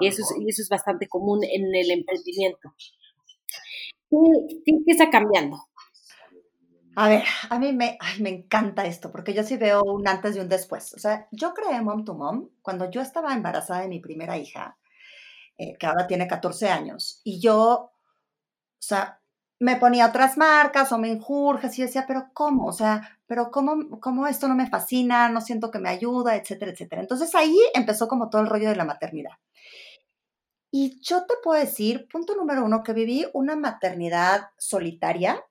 y eso es, y eso es bastante común en el emprendimiento. ¿Qué, qué está cambiando? A ver, a mí me, ay, me encanta esto, porque yo sí veo un antes y un después. O sea, yo creé Mom to Mom cuando yo estaba embarazada de mi primera hija. Eh, que ahora tiene 14 años. Y yo, o sea, me ponía otras marcas o me injurges y decía, pero ¿cómo? O sea, pero ¿cómo, ¿cómo esto no me fascina? No siento que me ayuda, etcétera, etcétera. Entonces ahí empezó como todo el rollo de la maternidad. Y yo te puedo decir, punto número uno, que viví una maternidad solitaria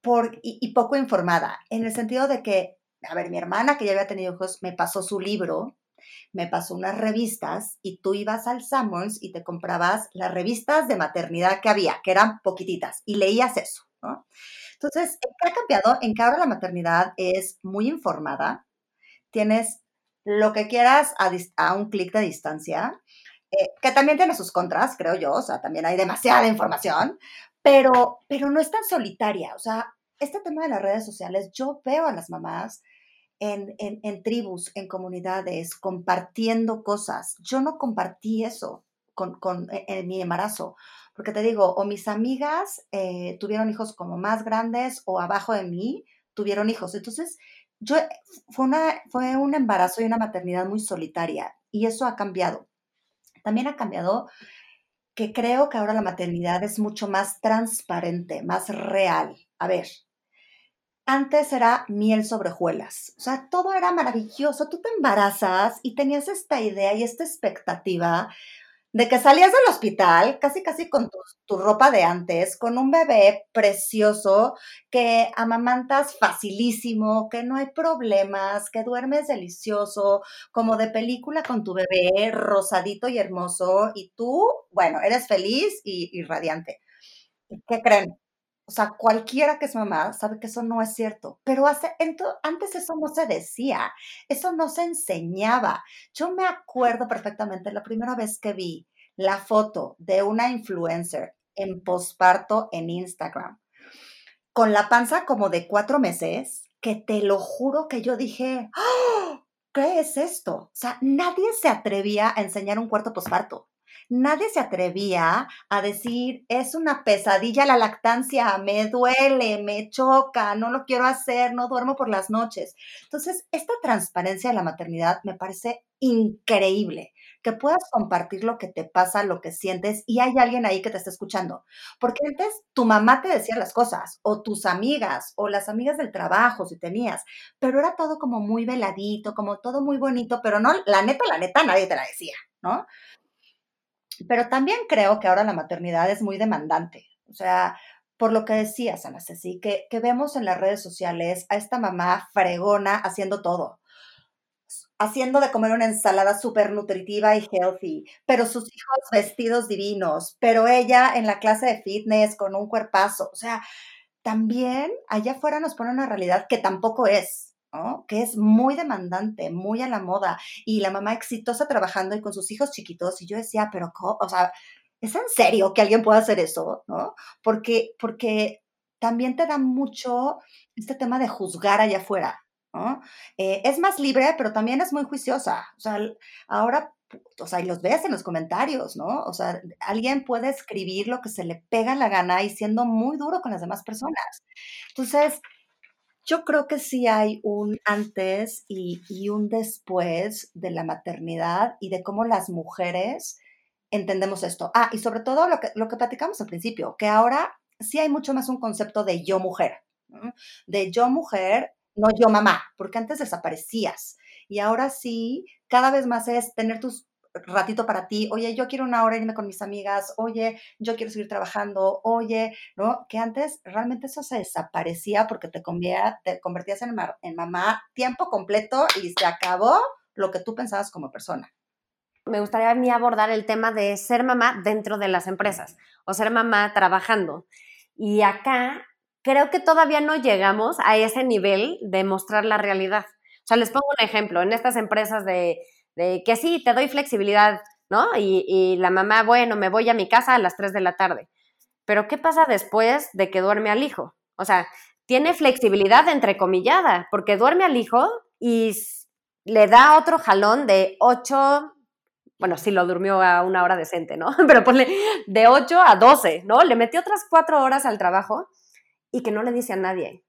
por, y, poco informada, en el sentido de que, a ver, mi hermana que ya había tenido hijos me pasó su libro, me pasó unas revistas y tú ibas al Samuels y te comprabas las revistas de maternidad que había, que eran poquititas, y leías eso, ¿no? Entonces, ¿qué ha cambiado? En que ahora la maternidad es muy informada, tienes lo que quieras a, a un clic de distancia, eh, que también tiene sus contras, creo yo, o sea, también hay demasiada información, pero, pero no es tan solitaria, o sea, este tema de las redes sociales, yo veo a las mamás en, en, tribus, en comunidades, compartiendo cosas. Yo no compartí eso con, con e, en, mi embarazo, porque te digo, o mis amigas eh, tuvieron hijos como más grandes o abajo de mí tuvieron hijos. Entonces, yo, fue, una, fue un embarazo y una maternidad muy solitaria y eso ha cambiado. También ha cambiado que creo que ahora la maternidad es mucho más transparente, más real. A ver, antes era miel sobre hojuelas, o sea, todo era maravilloso, tú te embarazas y tenías esta idea y esta expectativa de que salías del hospital casi casi con tu, ropa de antes, con un bebé precioso, que amamantas facilísimo, que no hay problemas, que duermes delicioso, como de película con tu bebé rosadito y hermoso, y tú, bueno, eres feliz y, y radiante. ¿Qué creen? O sea, cualquiera que es mamá sabe que eso no es cierto, pero hace, antes eso no se decía, eso no se enseñaba. Yo me acuerdo perfectamente la primera vez que vi la foto de una influencer en posparto en Instagram, con la panza como de cuatro meses, que te lo juro que yo dije, ¡Oh! ¿qué es esto? O sea, nadie se atrevía a enseñar un cuarto posparto nadie se atrevía a decir, es una pesadilla la lactancia, me duele, me choca, no lo quiero hacer, no duermo por las noches. Entonces, esta transparencia de la maternidad me parece increíble, que puedas compartir lo que te pasa, lo que sientes y hay alguien ahí que te está escuchando. Porque antes tu mamá te decía las cosas, o tus amigas, o las amigas del trabajo, si tenías, pero era todo como muy veladito, como todo muy bonito, pero no, la neta, la neta, nadie te la decía, ¿no? Pero también creo que ahora la maternidad es muy demandante. O sea, por lo que decías, Ana Ceci, que, que vemos en las redes sociales a esta mamá fregona haciendo todo haciendo de comer una ensalada súper nutritiva y healthy, pero sus hijos vestidos divinos, pero ella en la clase de fitness con un cuerpazo. O sea, también allá afuera nos pone una realidad que tampoco es que es muy demandante, muy a la moda, y la mamá exitosa trabajando y con sus hijos chiquitos, y yo decía, pero, o sea, ¿es en serio que alguien pueda hacer eso? ¿no? Porque, porque también te da mucho este tema de juzgar allá afuera, ¿no? Eh, es más libre, pero también es muy juiciosa. O sea, ahora, o sea, y los ves en los comentarios, ¿no? O sea, alguien puede escribir lo que se le pega la gana y siendo muy duro con las demás personas. Entonces, yo creo que sí hay un antes y, un después de la maternidad y de cómo las mujeres entendemos esto. Ah, y sobre todo lo que, lo que platicamos al principio, que ahora sí hay mucho más un concepto de yo mujer, de yo mujer, no yo mamá, porque antes desaparecías. Y ahora sí, cada vez más es tener tus ratito para ti, oye, yo quiero una hora irme con mis amigas, oye, yo quiero seguir trabajando, oye, ¿no? Que antes realmente eso se desaparecía porque te, te convertías en, en mamá tiempo completo y se acabó lo que tú pensabas como persona. Me gustaría a mí abordar el tema de ser mamá dentro de las empresas o ser mamá trabajando. Y acá creo que todavía no llegamos a ese nivel de mostrar la realidad. O sea, les pongo un ejemplo, en estas empresas de que sí, te doy flexibilidad, ¿no? Y, la mamá, bueno, me voy a mi casa a las 3 de la tarde. Pero ¿qué pasa después de que duerme al hijo? O sea, tiene flexibilidad entrecomillada, porque duerme al hijo y le da otro jalón de 8, bueno, sí lo durmió a una hora decente, ¿no? Pero ponle de 8 a 12, ¿no? Le metió otras 4 horas al trabajo y que no le dice a nadie.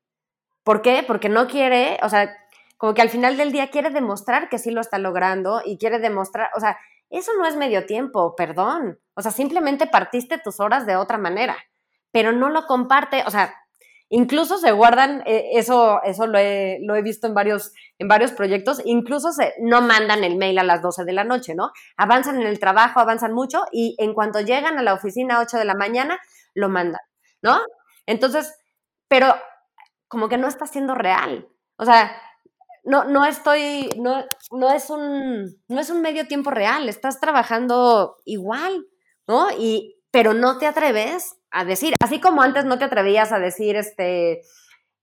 ¿Por qué? Porque no quiere, o sea, como que al final del día quiere demostrar que sí lo está logrando y quiere demostrar, o sea, eso no es medio tiempo, perdón. O sea, simplemente partiste tus horas de otra manera. pero no lo comparte, o sea, incluso se guardan, eh, eso, eso lo he, lo he, visto en varios, en varios proyectos, incluso se, no mandan el mail a las 12 de la noche, ¿no? Avanzan en el trabajo, avanzan mucho y en cuanto llegan a la oficina a 8 de la mañana, lo mandan, ¿no? Entonces, pero como que no está siendo real. O sea, no, no estoy, no, no, es un, no es un medio tiempo real, estás trabajando igual, ¿no? Y, pero no te atreves a decir, así como antes no te atrevías a decir, este,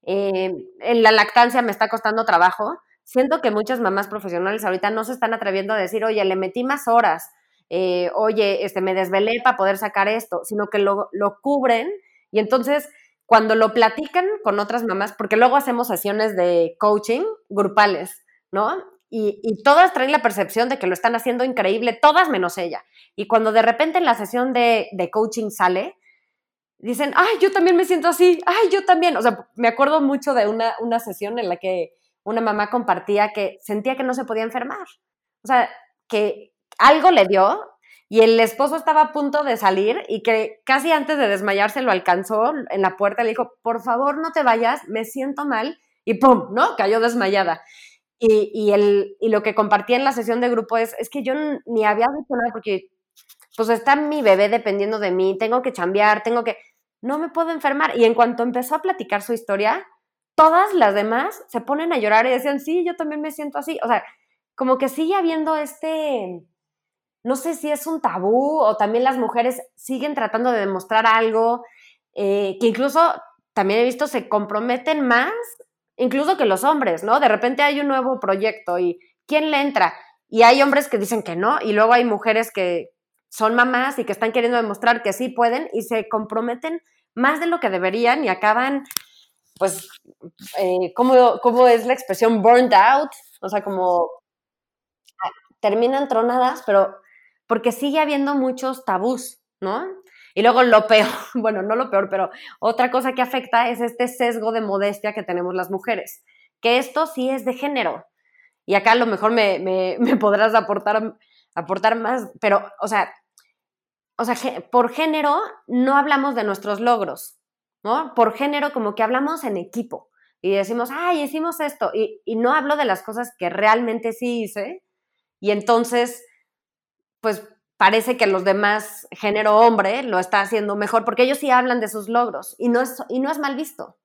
eh, en la lactancia me está costando trabajo, siento que muchas mamás profesionales ahorita no se están atreviendo a decir, oye, le metí más horas, eh, oye, este, me desvelé para poder sacar esto, sino que lo, lo cubren y entonces cuando lo platican con otras mamás, porque luego hacemos sesiones de coaching grupales, ¿no? Y, todas traen la percepción de que lo están haciendo increíble, todas menos ella. Y cuando de repente en la sesión de, coaching sale, dicen, ay, yo también me siento así, ay, yo también. O sea, me acuerdo mucho de una, una sesión en la que una mamá compartía que sentía que no se podía enfermar. O sea, que algo le dio y el esposo estaba a punto de salir y que casi antes de desmayarse lo alcanzó en la puerta, le dijo, por favor no te vayas, me siento mal, y ¡pum! ¿no? Cayó desmayada. Y, y, el, y lo que compartí en la sesión de grupo es, es que yo ni había dicho nada porque pues está mi bebé dependiendo de mí, tengo que chambear, tengo que, no me puedo enfermar. Y en cuanto empezó a platicar su historia, todas las demás se ponen a llorar y decían, sí, yo también me siento así. O sea, como que sigue habiendo este, no sé si es un tabú o también las mujeres siguen tratando de demostrar algo, eh, que incluso también he visto se comprometen más, incluso que los hombres, ¿no? De repente hay un nuevo proyecto y ¿quién le entra? Y hay hombres que dicen que no, y luego hay mujeres que son mamás y que están queriendo demostrar que sí pueden y se comprometen más de lo que deberían y acaban, pues, eh, ¿cómo, ¿cómo es la expresión? Burned out, o sea, como terminan tronadas, pero porque sigue habiendo muchos tabús, ¿no? Y luego lo peor, bueno, no lo peor, pero otra cosa que afecta es este sesgo de modestia que tenemos las mujeres, que esto sí es de género. Y acá a lo mejor me, me, podrás aportar, aportar más, pero, o sea, o sea, por género no hablamos de nuestros logros, ¿no? Por género como que hablamos en equipo y decimos, ay, hicimos esto, y, y no hablo de las cosas que realmente sí hice, y entonces pues parece que los demás, género hombre, lo está haciendo mejor, porque ellos sí hablan de sus logros y no es, y no es mal visto.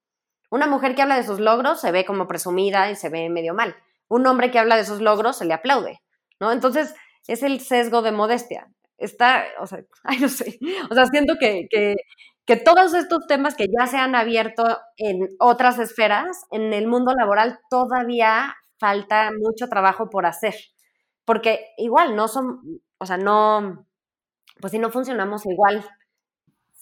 Una mujer que habla de sus logros se ve como presumida y se ve medio mal. Un hombre que habla de sus logros se le aplaude, ¿no? Entonces, es el sesgo de modestia. Está, o sea, ay, no sé, o sea, siento que, que, que todos estos temas que ya se han abierto en otras esferas, en el mundo laboral todavía falta mucho trabajo por hacer, porque igual no son, o sea, no, pues si no funcionamos igual.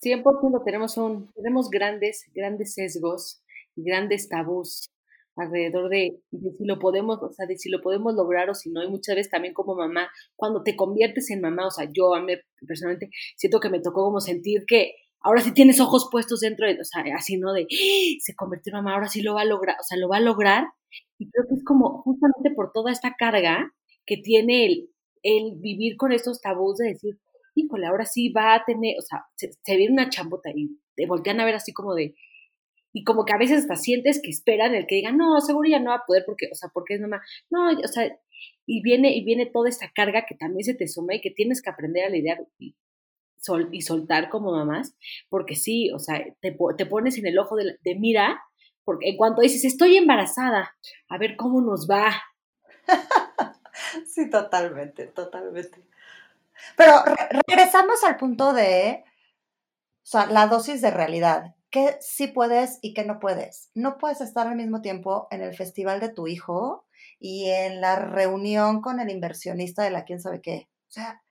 100% tenemos, un, tenemos grandes, grandes sesgos grandes tabús alrededor de, si lo podemos, o sea, de si lo podemos lograr o si no, y muchas veces también como mamá, cuando te conviertes en mamá, o sea, yo a mí personalmente siento que me tocó como sentir que ahora sí tienes ojos puestos dentro de, o sea, así, ¿no? De, ¡Ah! se convirtió en mamá, ahora sí lo va a lograr, o sea, lo va a lograr, y creo que es como justamente por toda esta carga que tiene el, el vivir con esos tabús de decir, híjole, ahora sí va a tener, o sea, se, viene una chambota y te voltean a ver así como de, y como que a veces hasta sientes que esperan el que diga, no, seguro ya no va a poder porque, o sea, porque es mamá, no, o sea, y viene, y viene toda esta carga que también se te suma y que tienes que aprender a lidiar y, sol, y soltar como mamás, porque sí, o sea, te, te pones en el ojo de, de mira, porque en cuanto dices, estoy embarazada, a ver cómo nos va. Sí, totalmente, totalmente. Pero regresamos al punto de o sea, la dosis de realidad. ¿Qué sí puedes y qué no puedes? No puedes estar al mismo tiempo en el festival de tu hijo y en la reunión con el inversionista de la quién sabe qué. O sea,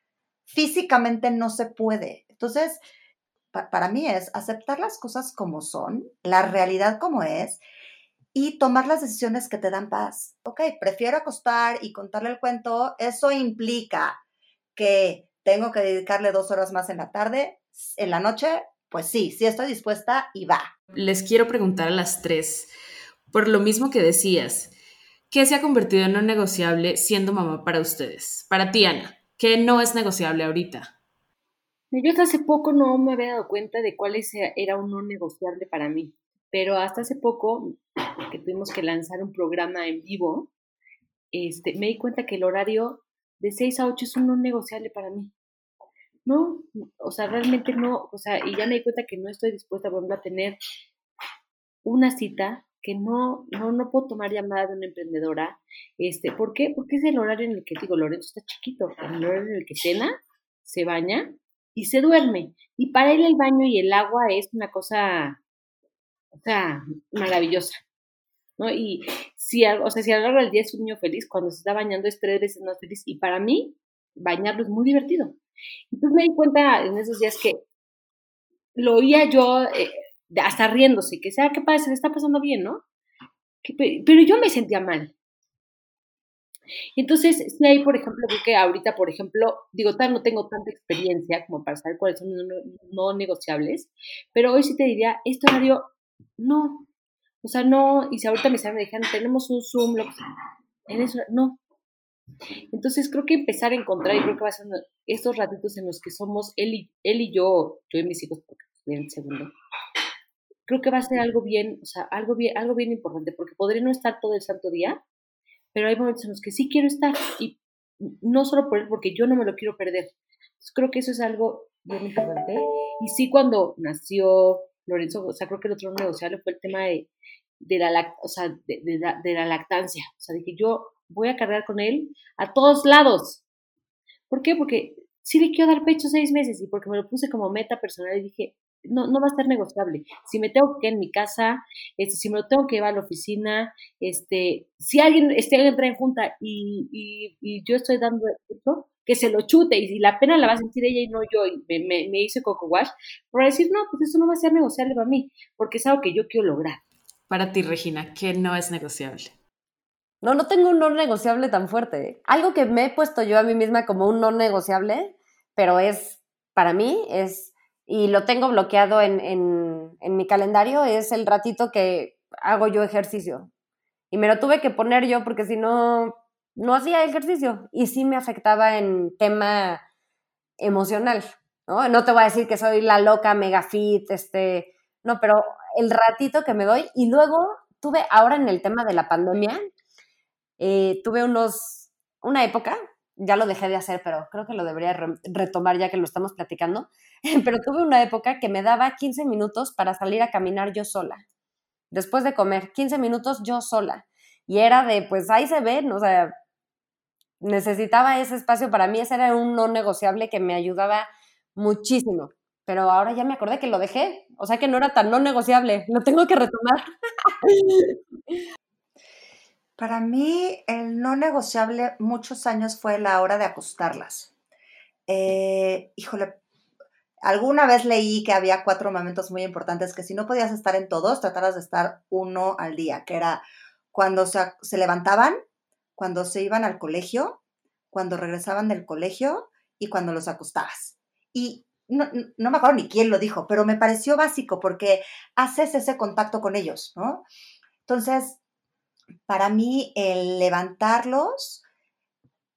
físicamente no se puede. Entonces, para mí es aceptar las cosas como son, la realidad como es, y tomar las decisiones que te dan paz. Ok, prefiero acostar y contarle el cuento. Eso implica que tengo que dedicarle dos horas más en la tarde, en la noche. Pues sí, sí estoy dispuesta y va. Les quiero preguntar a las tres, por lo mismo que decías, ¿qué se ha convertido en no negociable siendo mamá para ustedes? Para ti, Ana, ¿qué no es negociable ahorita? Yo hasta hace poco no me había dado cuenta de cuál era un no negociable para mí, pero hasta hace poco que tuvimos que lanzar un programa en vivo, este, me di cuenta que el horario de 6 a 8 es un no negociable para mí. No, o sea, realmente no, o sea, y ya me di cuenta que no estoy dispuesta, por a tener una cita que no, no, no puedo tomar llamada de una emprendedora. Este, ¿Por qué? Porque es el horario en el que, digo, Lorenzo está chiquito, el horario en el que cena, se baña y se duerme. Y para él el baño y el agua es una cosa, o sea, maravillosa. ¿no? Y si, o sea, si a lo del día es un niño feliz, cuando se está bañando es tres veces más feliz. Y para mí, bañarlo es muy divertido. Entonces me di cuenta en esos días que lo oía yo eh, hasta riéndose, que sea, ¿qué pasa? Se le está pasando bien, ¿no? pero yo me sentía mal. Entonces, si hay, por ejemplo, que ahorita, por ejemplo, digo, tal, no tengo tanta experiencia como para saber cuáles son no, no negociables, pero hoy sí te diría, este horario, no. O sea, no, y si ahorita me están tenemos un Zoom, en eso, no. Entonces, creo que empezar a encontrar, y creo que va a ser estos ratitos en los que somos él y, él y yo, yo y mis hijos, porque vienen segundo, creo que va a ser algo bien, o sea, algo bien, algo bien importante, porque podré no estar todo el santo día, pero hay momentos en los que sí quiero estar, y no solo por él, porque yo no me lo quiero perder. creo que eso es algo bien importante. Y sí, cuando nació Lorenzo, o sea, creo que el otro negociable fue el tema de, de la, o sea, de, de, la, lactancia. O sea, dije, yo voy a cargar con él a todos lados. ¿Por qué? Porque sí le quiero dar pecho seis meses y porque me lo puse como meta personal y dije, no, no va a ser negociable. Si me tengo que ir en mi casa, este, si me lo tengo que llevar a la oficina, este, si alguien este, entra en junta y, y, yo estoy dando esto, que se lo chute y, la pena la va a sentir ella y no yo, y me, me, me hice coco wash, para decir, no, pues eso no va a ser negociable para mí, porque es algo que yo quiero lograr. Para ti, Regina, ¿qué no es negociable? No, no tengo un no negociable tan fuerte. Algo que me he puesto yo a mí misma como un no negociable, pero es, para mí, es y lo tengo bloqueado en, en, mi calendario, es el ratito que hago yo ejercicio. Y me lo tuve que poner yo porque si no, no hacía ejercicio y sí me afectaba en tema emocional, ¿no? No te voy a decir que soy la loca mega fit, este, no, pero el ratito que me doy y luego tuve ahora en el tema de la pandemia, eh, tuve unos, una época ya lo dejé de hacer, pero creo que lo debería retomar ya que lo estamos platicando. pero tuve una época que me daba 15 minutos para salir a caminar yo sola. Después de comer, 15 minutos yo sola. Y era de, pues ahí se ven, o sea, necesitaba ese espacio para mí, ese era un no negociable que me ayudaba muchísimo. Pero ahora ya me acordé que lo dejé, o sea que no era tan no negociable, lo tengo que retomar. Para mí, el no negociable muchos años fue la hora de acostarlas. Eh, híjole, alguna vez leí que había cuatro momentos muy importantes que si no podías estar en todos, trataras de estar uno al día, que era cuando se, levantaban, cuando se iban al colegio, cuando regresaban del colegio y cuando los acostabas. Y no, no, me acuerdo ni quién lo dijo, pero me pareció básico porque haces ese contacto con ellos, ¿no? Entonces, para mí el levantarlos,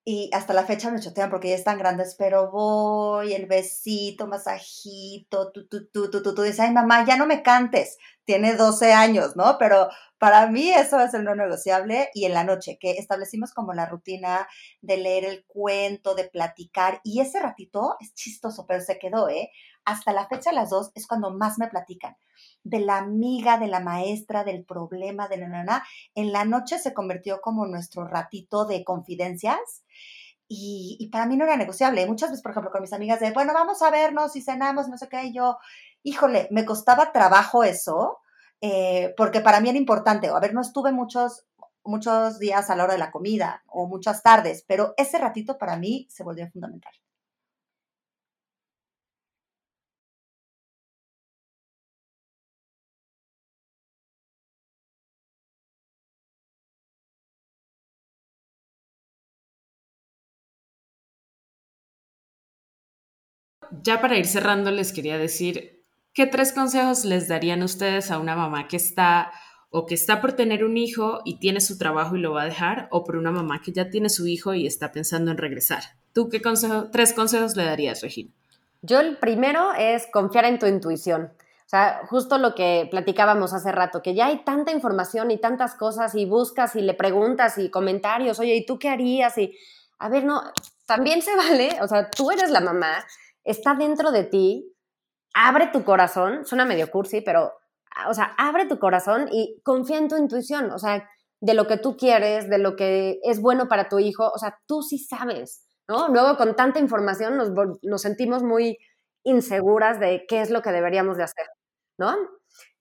y hasta la fecha me chotean porque ya están grandes, pero voy, el besito, masajito, tú, tú, tú, tú, tú, tú, dices, ay mamá, ya no me cantes, tiene 12 años, ¿no? Pero para mí eso es el no negociable y en la noche, que establecimos como la rutina de leer el cuento, de platicar, y ese ratito es chistoso, pero se quedó, ¿eh? Hasta la fecha las dos es cuando más me platican de la amiga, de la maestra, del problema, de la nana, en la noche se convirtió como nuestro ratito de confidencias. Y, para mí no era negociable. Muchas veces, por ejemplo, con mis amigas de, bueno, vamos a vernos y cenamos, no sé qué, y yo, híjole, me costaba trabajo eso, eh, porque para mí era importante. A ver, no estuve muchos, muchos días a la hora de la comida o muchas tardes, pero ese ratito para mí se volvió fundamental. Ya para ir cerrando, les quería decir, ¿qué tres consejos les darían ustedes a una mamá que está o que está por tener un hijo y tiene su trabajo y lo va a dejar, o por una mamá que ya tiene su hijo y está pensando en regresar? ¿Tú qué consejo, tres consejos le darías, Regina? Yo el primero es confiar en tu intuición. O sea, justo lo que platicábamos hace rato, que ya hay tanta información y tantas cosas y buscas y le preguntas y comentarios, oye, ¿y tú qué harías? Y, a ver, no, también se vale, o sea, tú eres la mamá, está dentro de ti, abre tu corazón, suena medio cursi, pero, o sea, abre tu corazón y confía en tu intuición, o sea, de lo que tú quieres, de lo que es bueno para tu hijo, o sea, tú sí sabes, ¿no? Luego con tanta información nos, nos sentimos muy inseguras de qué es lo que deberíamos de hacer, ¿no?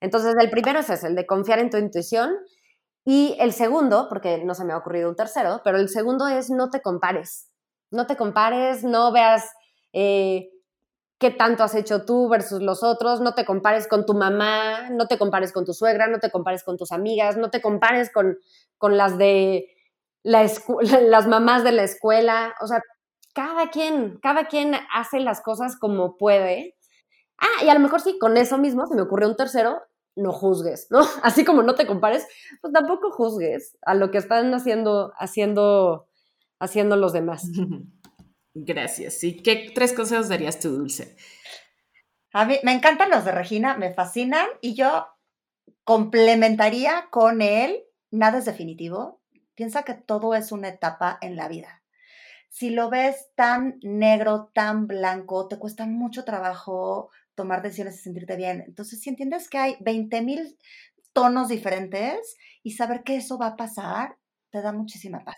Entonces, el primero es ese, el de confiar en tu intuición. Y el segundo, porque no se me ha ocurrido un tercero, pero el segundo es no te compares. No te compares, no veas eh, qué tanto has hecho tú versus los otros, no te compares con tu mamá, no te compares con tu suegra, no te compares con tus amigas, no te compares con, con las de la las mamás de la escuela. O sea, cada quien, cada quien hace las cosas como puede. Ah, y a lo mejor sí, con eso mismo se me ocurrió un tercero, no juzgues, ¿no? Así como no te compares, pues tampoco juzgues a lo que están haciendo, haciendo, haciendo los demás. Gracias. ¿Y qué tres consejos darías tú, Dulce? A mí me encantan los de Regina, me fascinan y yo complementaría con él, nada es definitivo, piensa que todo es una etapa en la vida si lo ves tan negro, tan blanco, te cuesta mucho trabajo tomar decisiones y sentirte bien. Entonces, si entiendes que hay 20 mil tonos diferentes y saber que eso va a pasar, te da muchísima paz.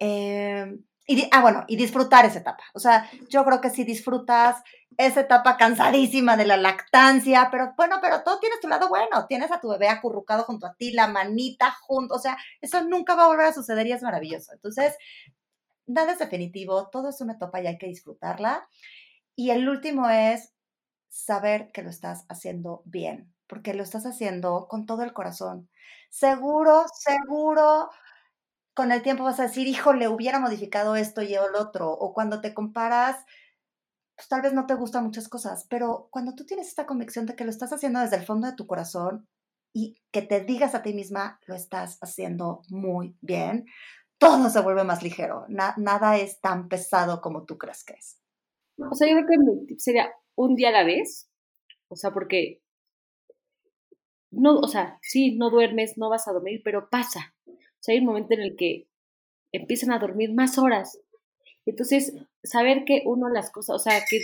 Em, y, ah, bueno, y disfrutar esa etapa. O sea, yo creo que si disfrutas esa etapa cansadísima de la lactancia, pero bueno, pero todo tiene tu lado bueno. Tienes a tu bebé acurrucado junto a ti, la manita junto, o sea, eso nunca va a volver a suceder y es maravilloso. Entonces, nada es definitivo, todo es una etapa y hay que disfrutarla. Y el último es saber que lo estás haciendo bien, porque lo estás haciendo con todo el corazón. Seguro, seguro, con el tiempo vas a decir, hijo, le hubiera modificado esto y el otro, o cuando te comparas, pues tal vez no te gustan muchas cosas, pero cuando tú tienes esta convicción de que lo estás haciendo desde el fondo de tu corazón y que te digas a ti misma, lo estás haciendo muy bien, todo se vuelve más ligero. nada es tan pesado como tú crees que es. O sea, yo creo que sería un día a la vez. O sea, porque no, o sea, sí, no duermes, no vas a dormir, pero pasa. O sea, hay un momento en el que empiezan a dormir más horas. Entonces, saber que uno las cosas, o sea, que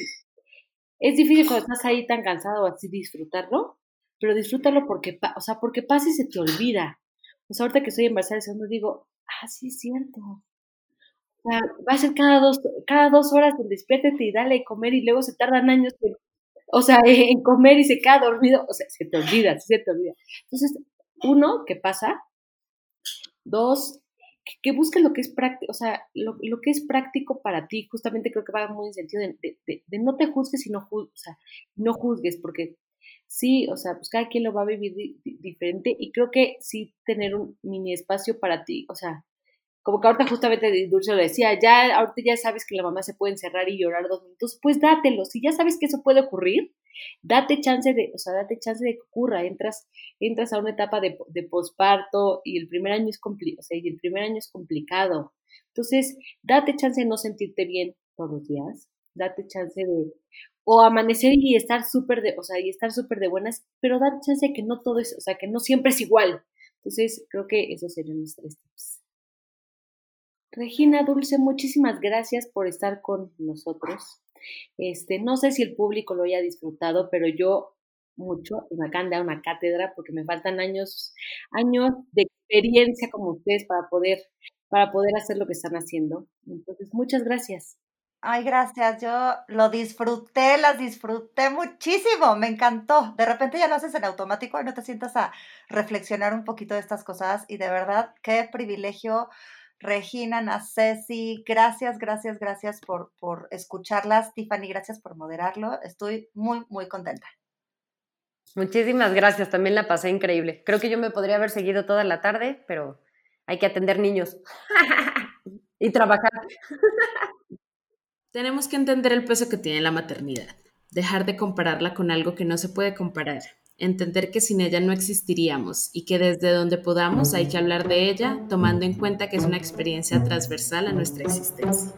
es difícil cuando estás ahí tan cansado así disfrutarlo, pero disfrútalo porque, o sea, porque pasa y se te olvida. O sea, ahorita que estoy embarazada, segundo digo, ah, sí es cierto. O sea, va a ser cada dos, cada dos horas donde despiértete y dale a comer y luego se tardan años o sea, en comer y se queda dormido, o sea, se te olvida, se te olvida. Entonces, uno, ¿qué pasa? Dos, que, busques lo que es práctico, o sea, lo, que es práctico para ti, justamente creo que va muy en sentido de, de, no te juzgues y no, no juzgues, porque sí, o sea, pues cada quien lo va a vivir diferente. Y creo que sí tener un mini espacio para ti, o sea, como que ahorita justamente Dulce lo decía, ya ahorita ya sabes que la mamá se puede encerrar y llorar dos minutos, pues dátelo, si ya sabes que eso puede ocurrir, date chance de, o sea, date chance de que ocurra, entras, entras a una etapa de, de posparto y el primer año es complicado, sea, el primer año es complicado. Entonces, date chance de no sentirte bien todos los días, date chance de, o amanecer y estar súper de, o sea, y estar súper de buenas, pero dar chance de que no todo es, o sea, que no siempre es igual. Entonces, creo que esos serían los tres tips. Regina Dulce, muchísimas gracias por estar con nosotros. Este, no sé si el público lo haya disfrutado, pero yo mucho y me acaban de dar una cátedra porque me faltan años, años de experiencia como ustedes para poder, para poder hacer lo que están haciendo. Entonces, muchas gracias. Ay, gracias. Yo lo disfruté, las disfruté muchísimo. Me encantó. De repente ya lo haces en automático y no te sientas a reflexionar un poquito de estas cosas. Y de verdad, qué privilegio. Regina, Nacesi, gracias, gracias, gracias por, por escucharlas. Tiffany, gracias por moderarlo. Estoy muy, muy contenta. Muchísimas gracias, también la pasé increíble. Creo que yo me podría haber seguido toda la tarde, pero hay que atender niños y trabajar. Tenemos que entender el peso que tiene la maternidad, dejar de compararla con algo que no se puede comparar, entender que sin ella no existiríamos y que desde donde podamos hay que hablar de ella, tomando en cuenta que es una experiencia transversal a nuestra existencia.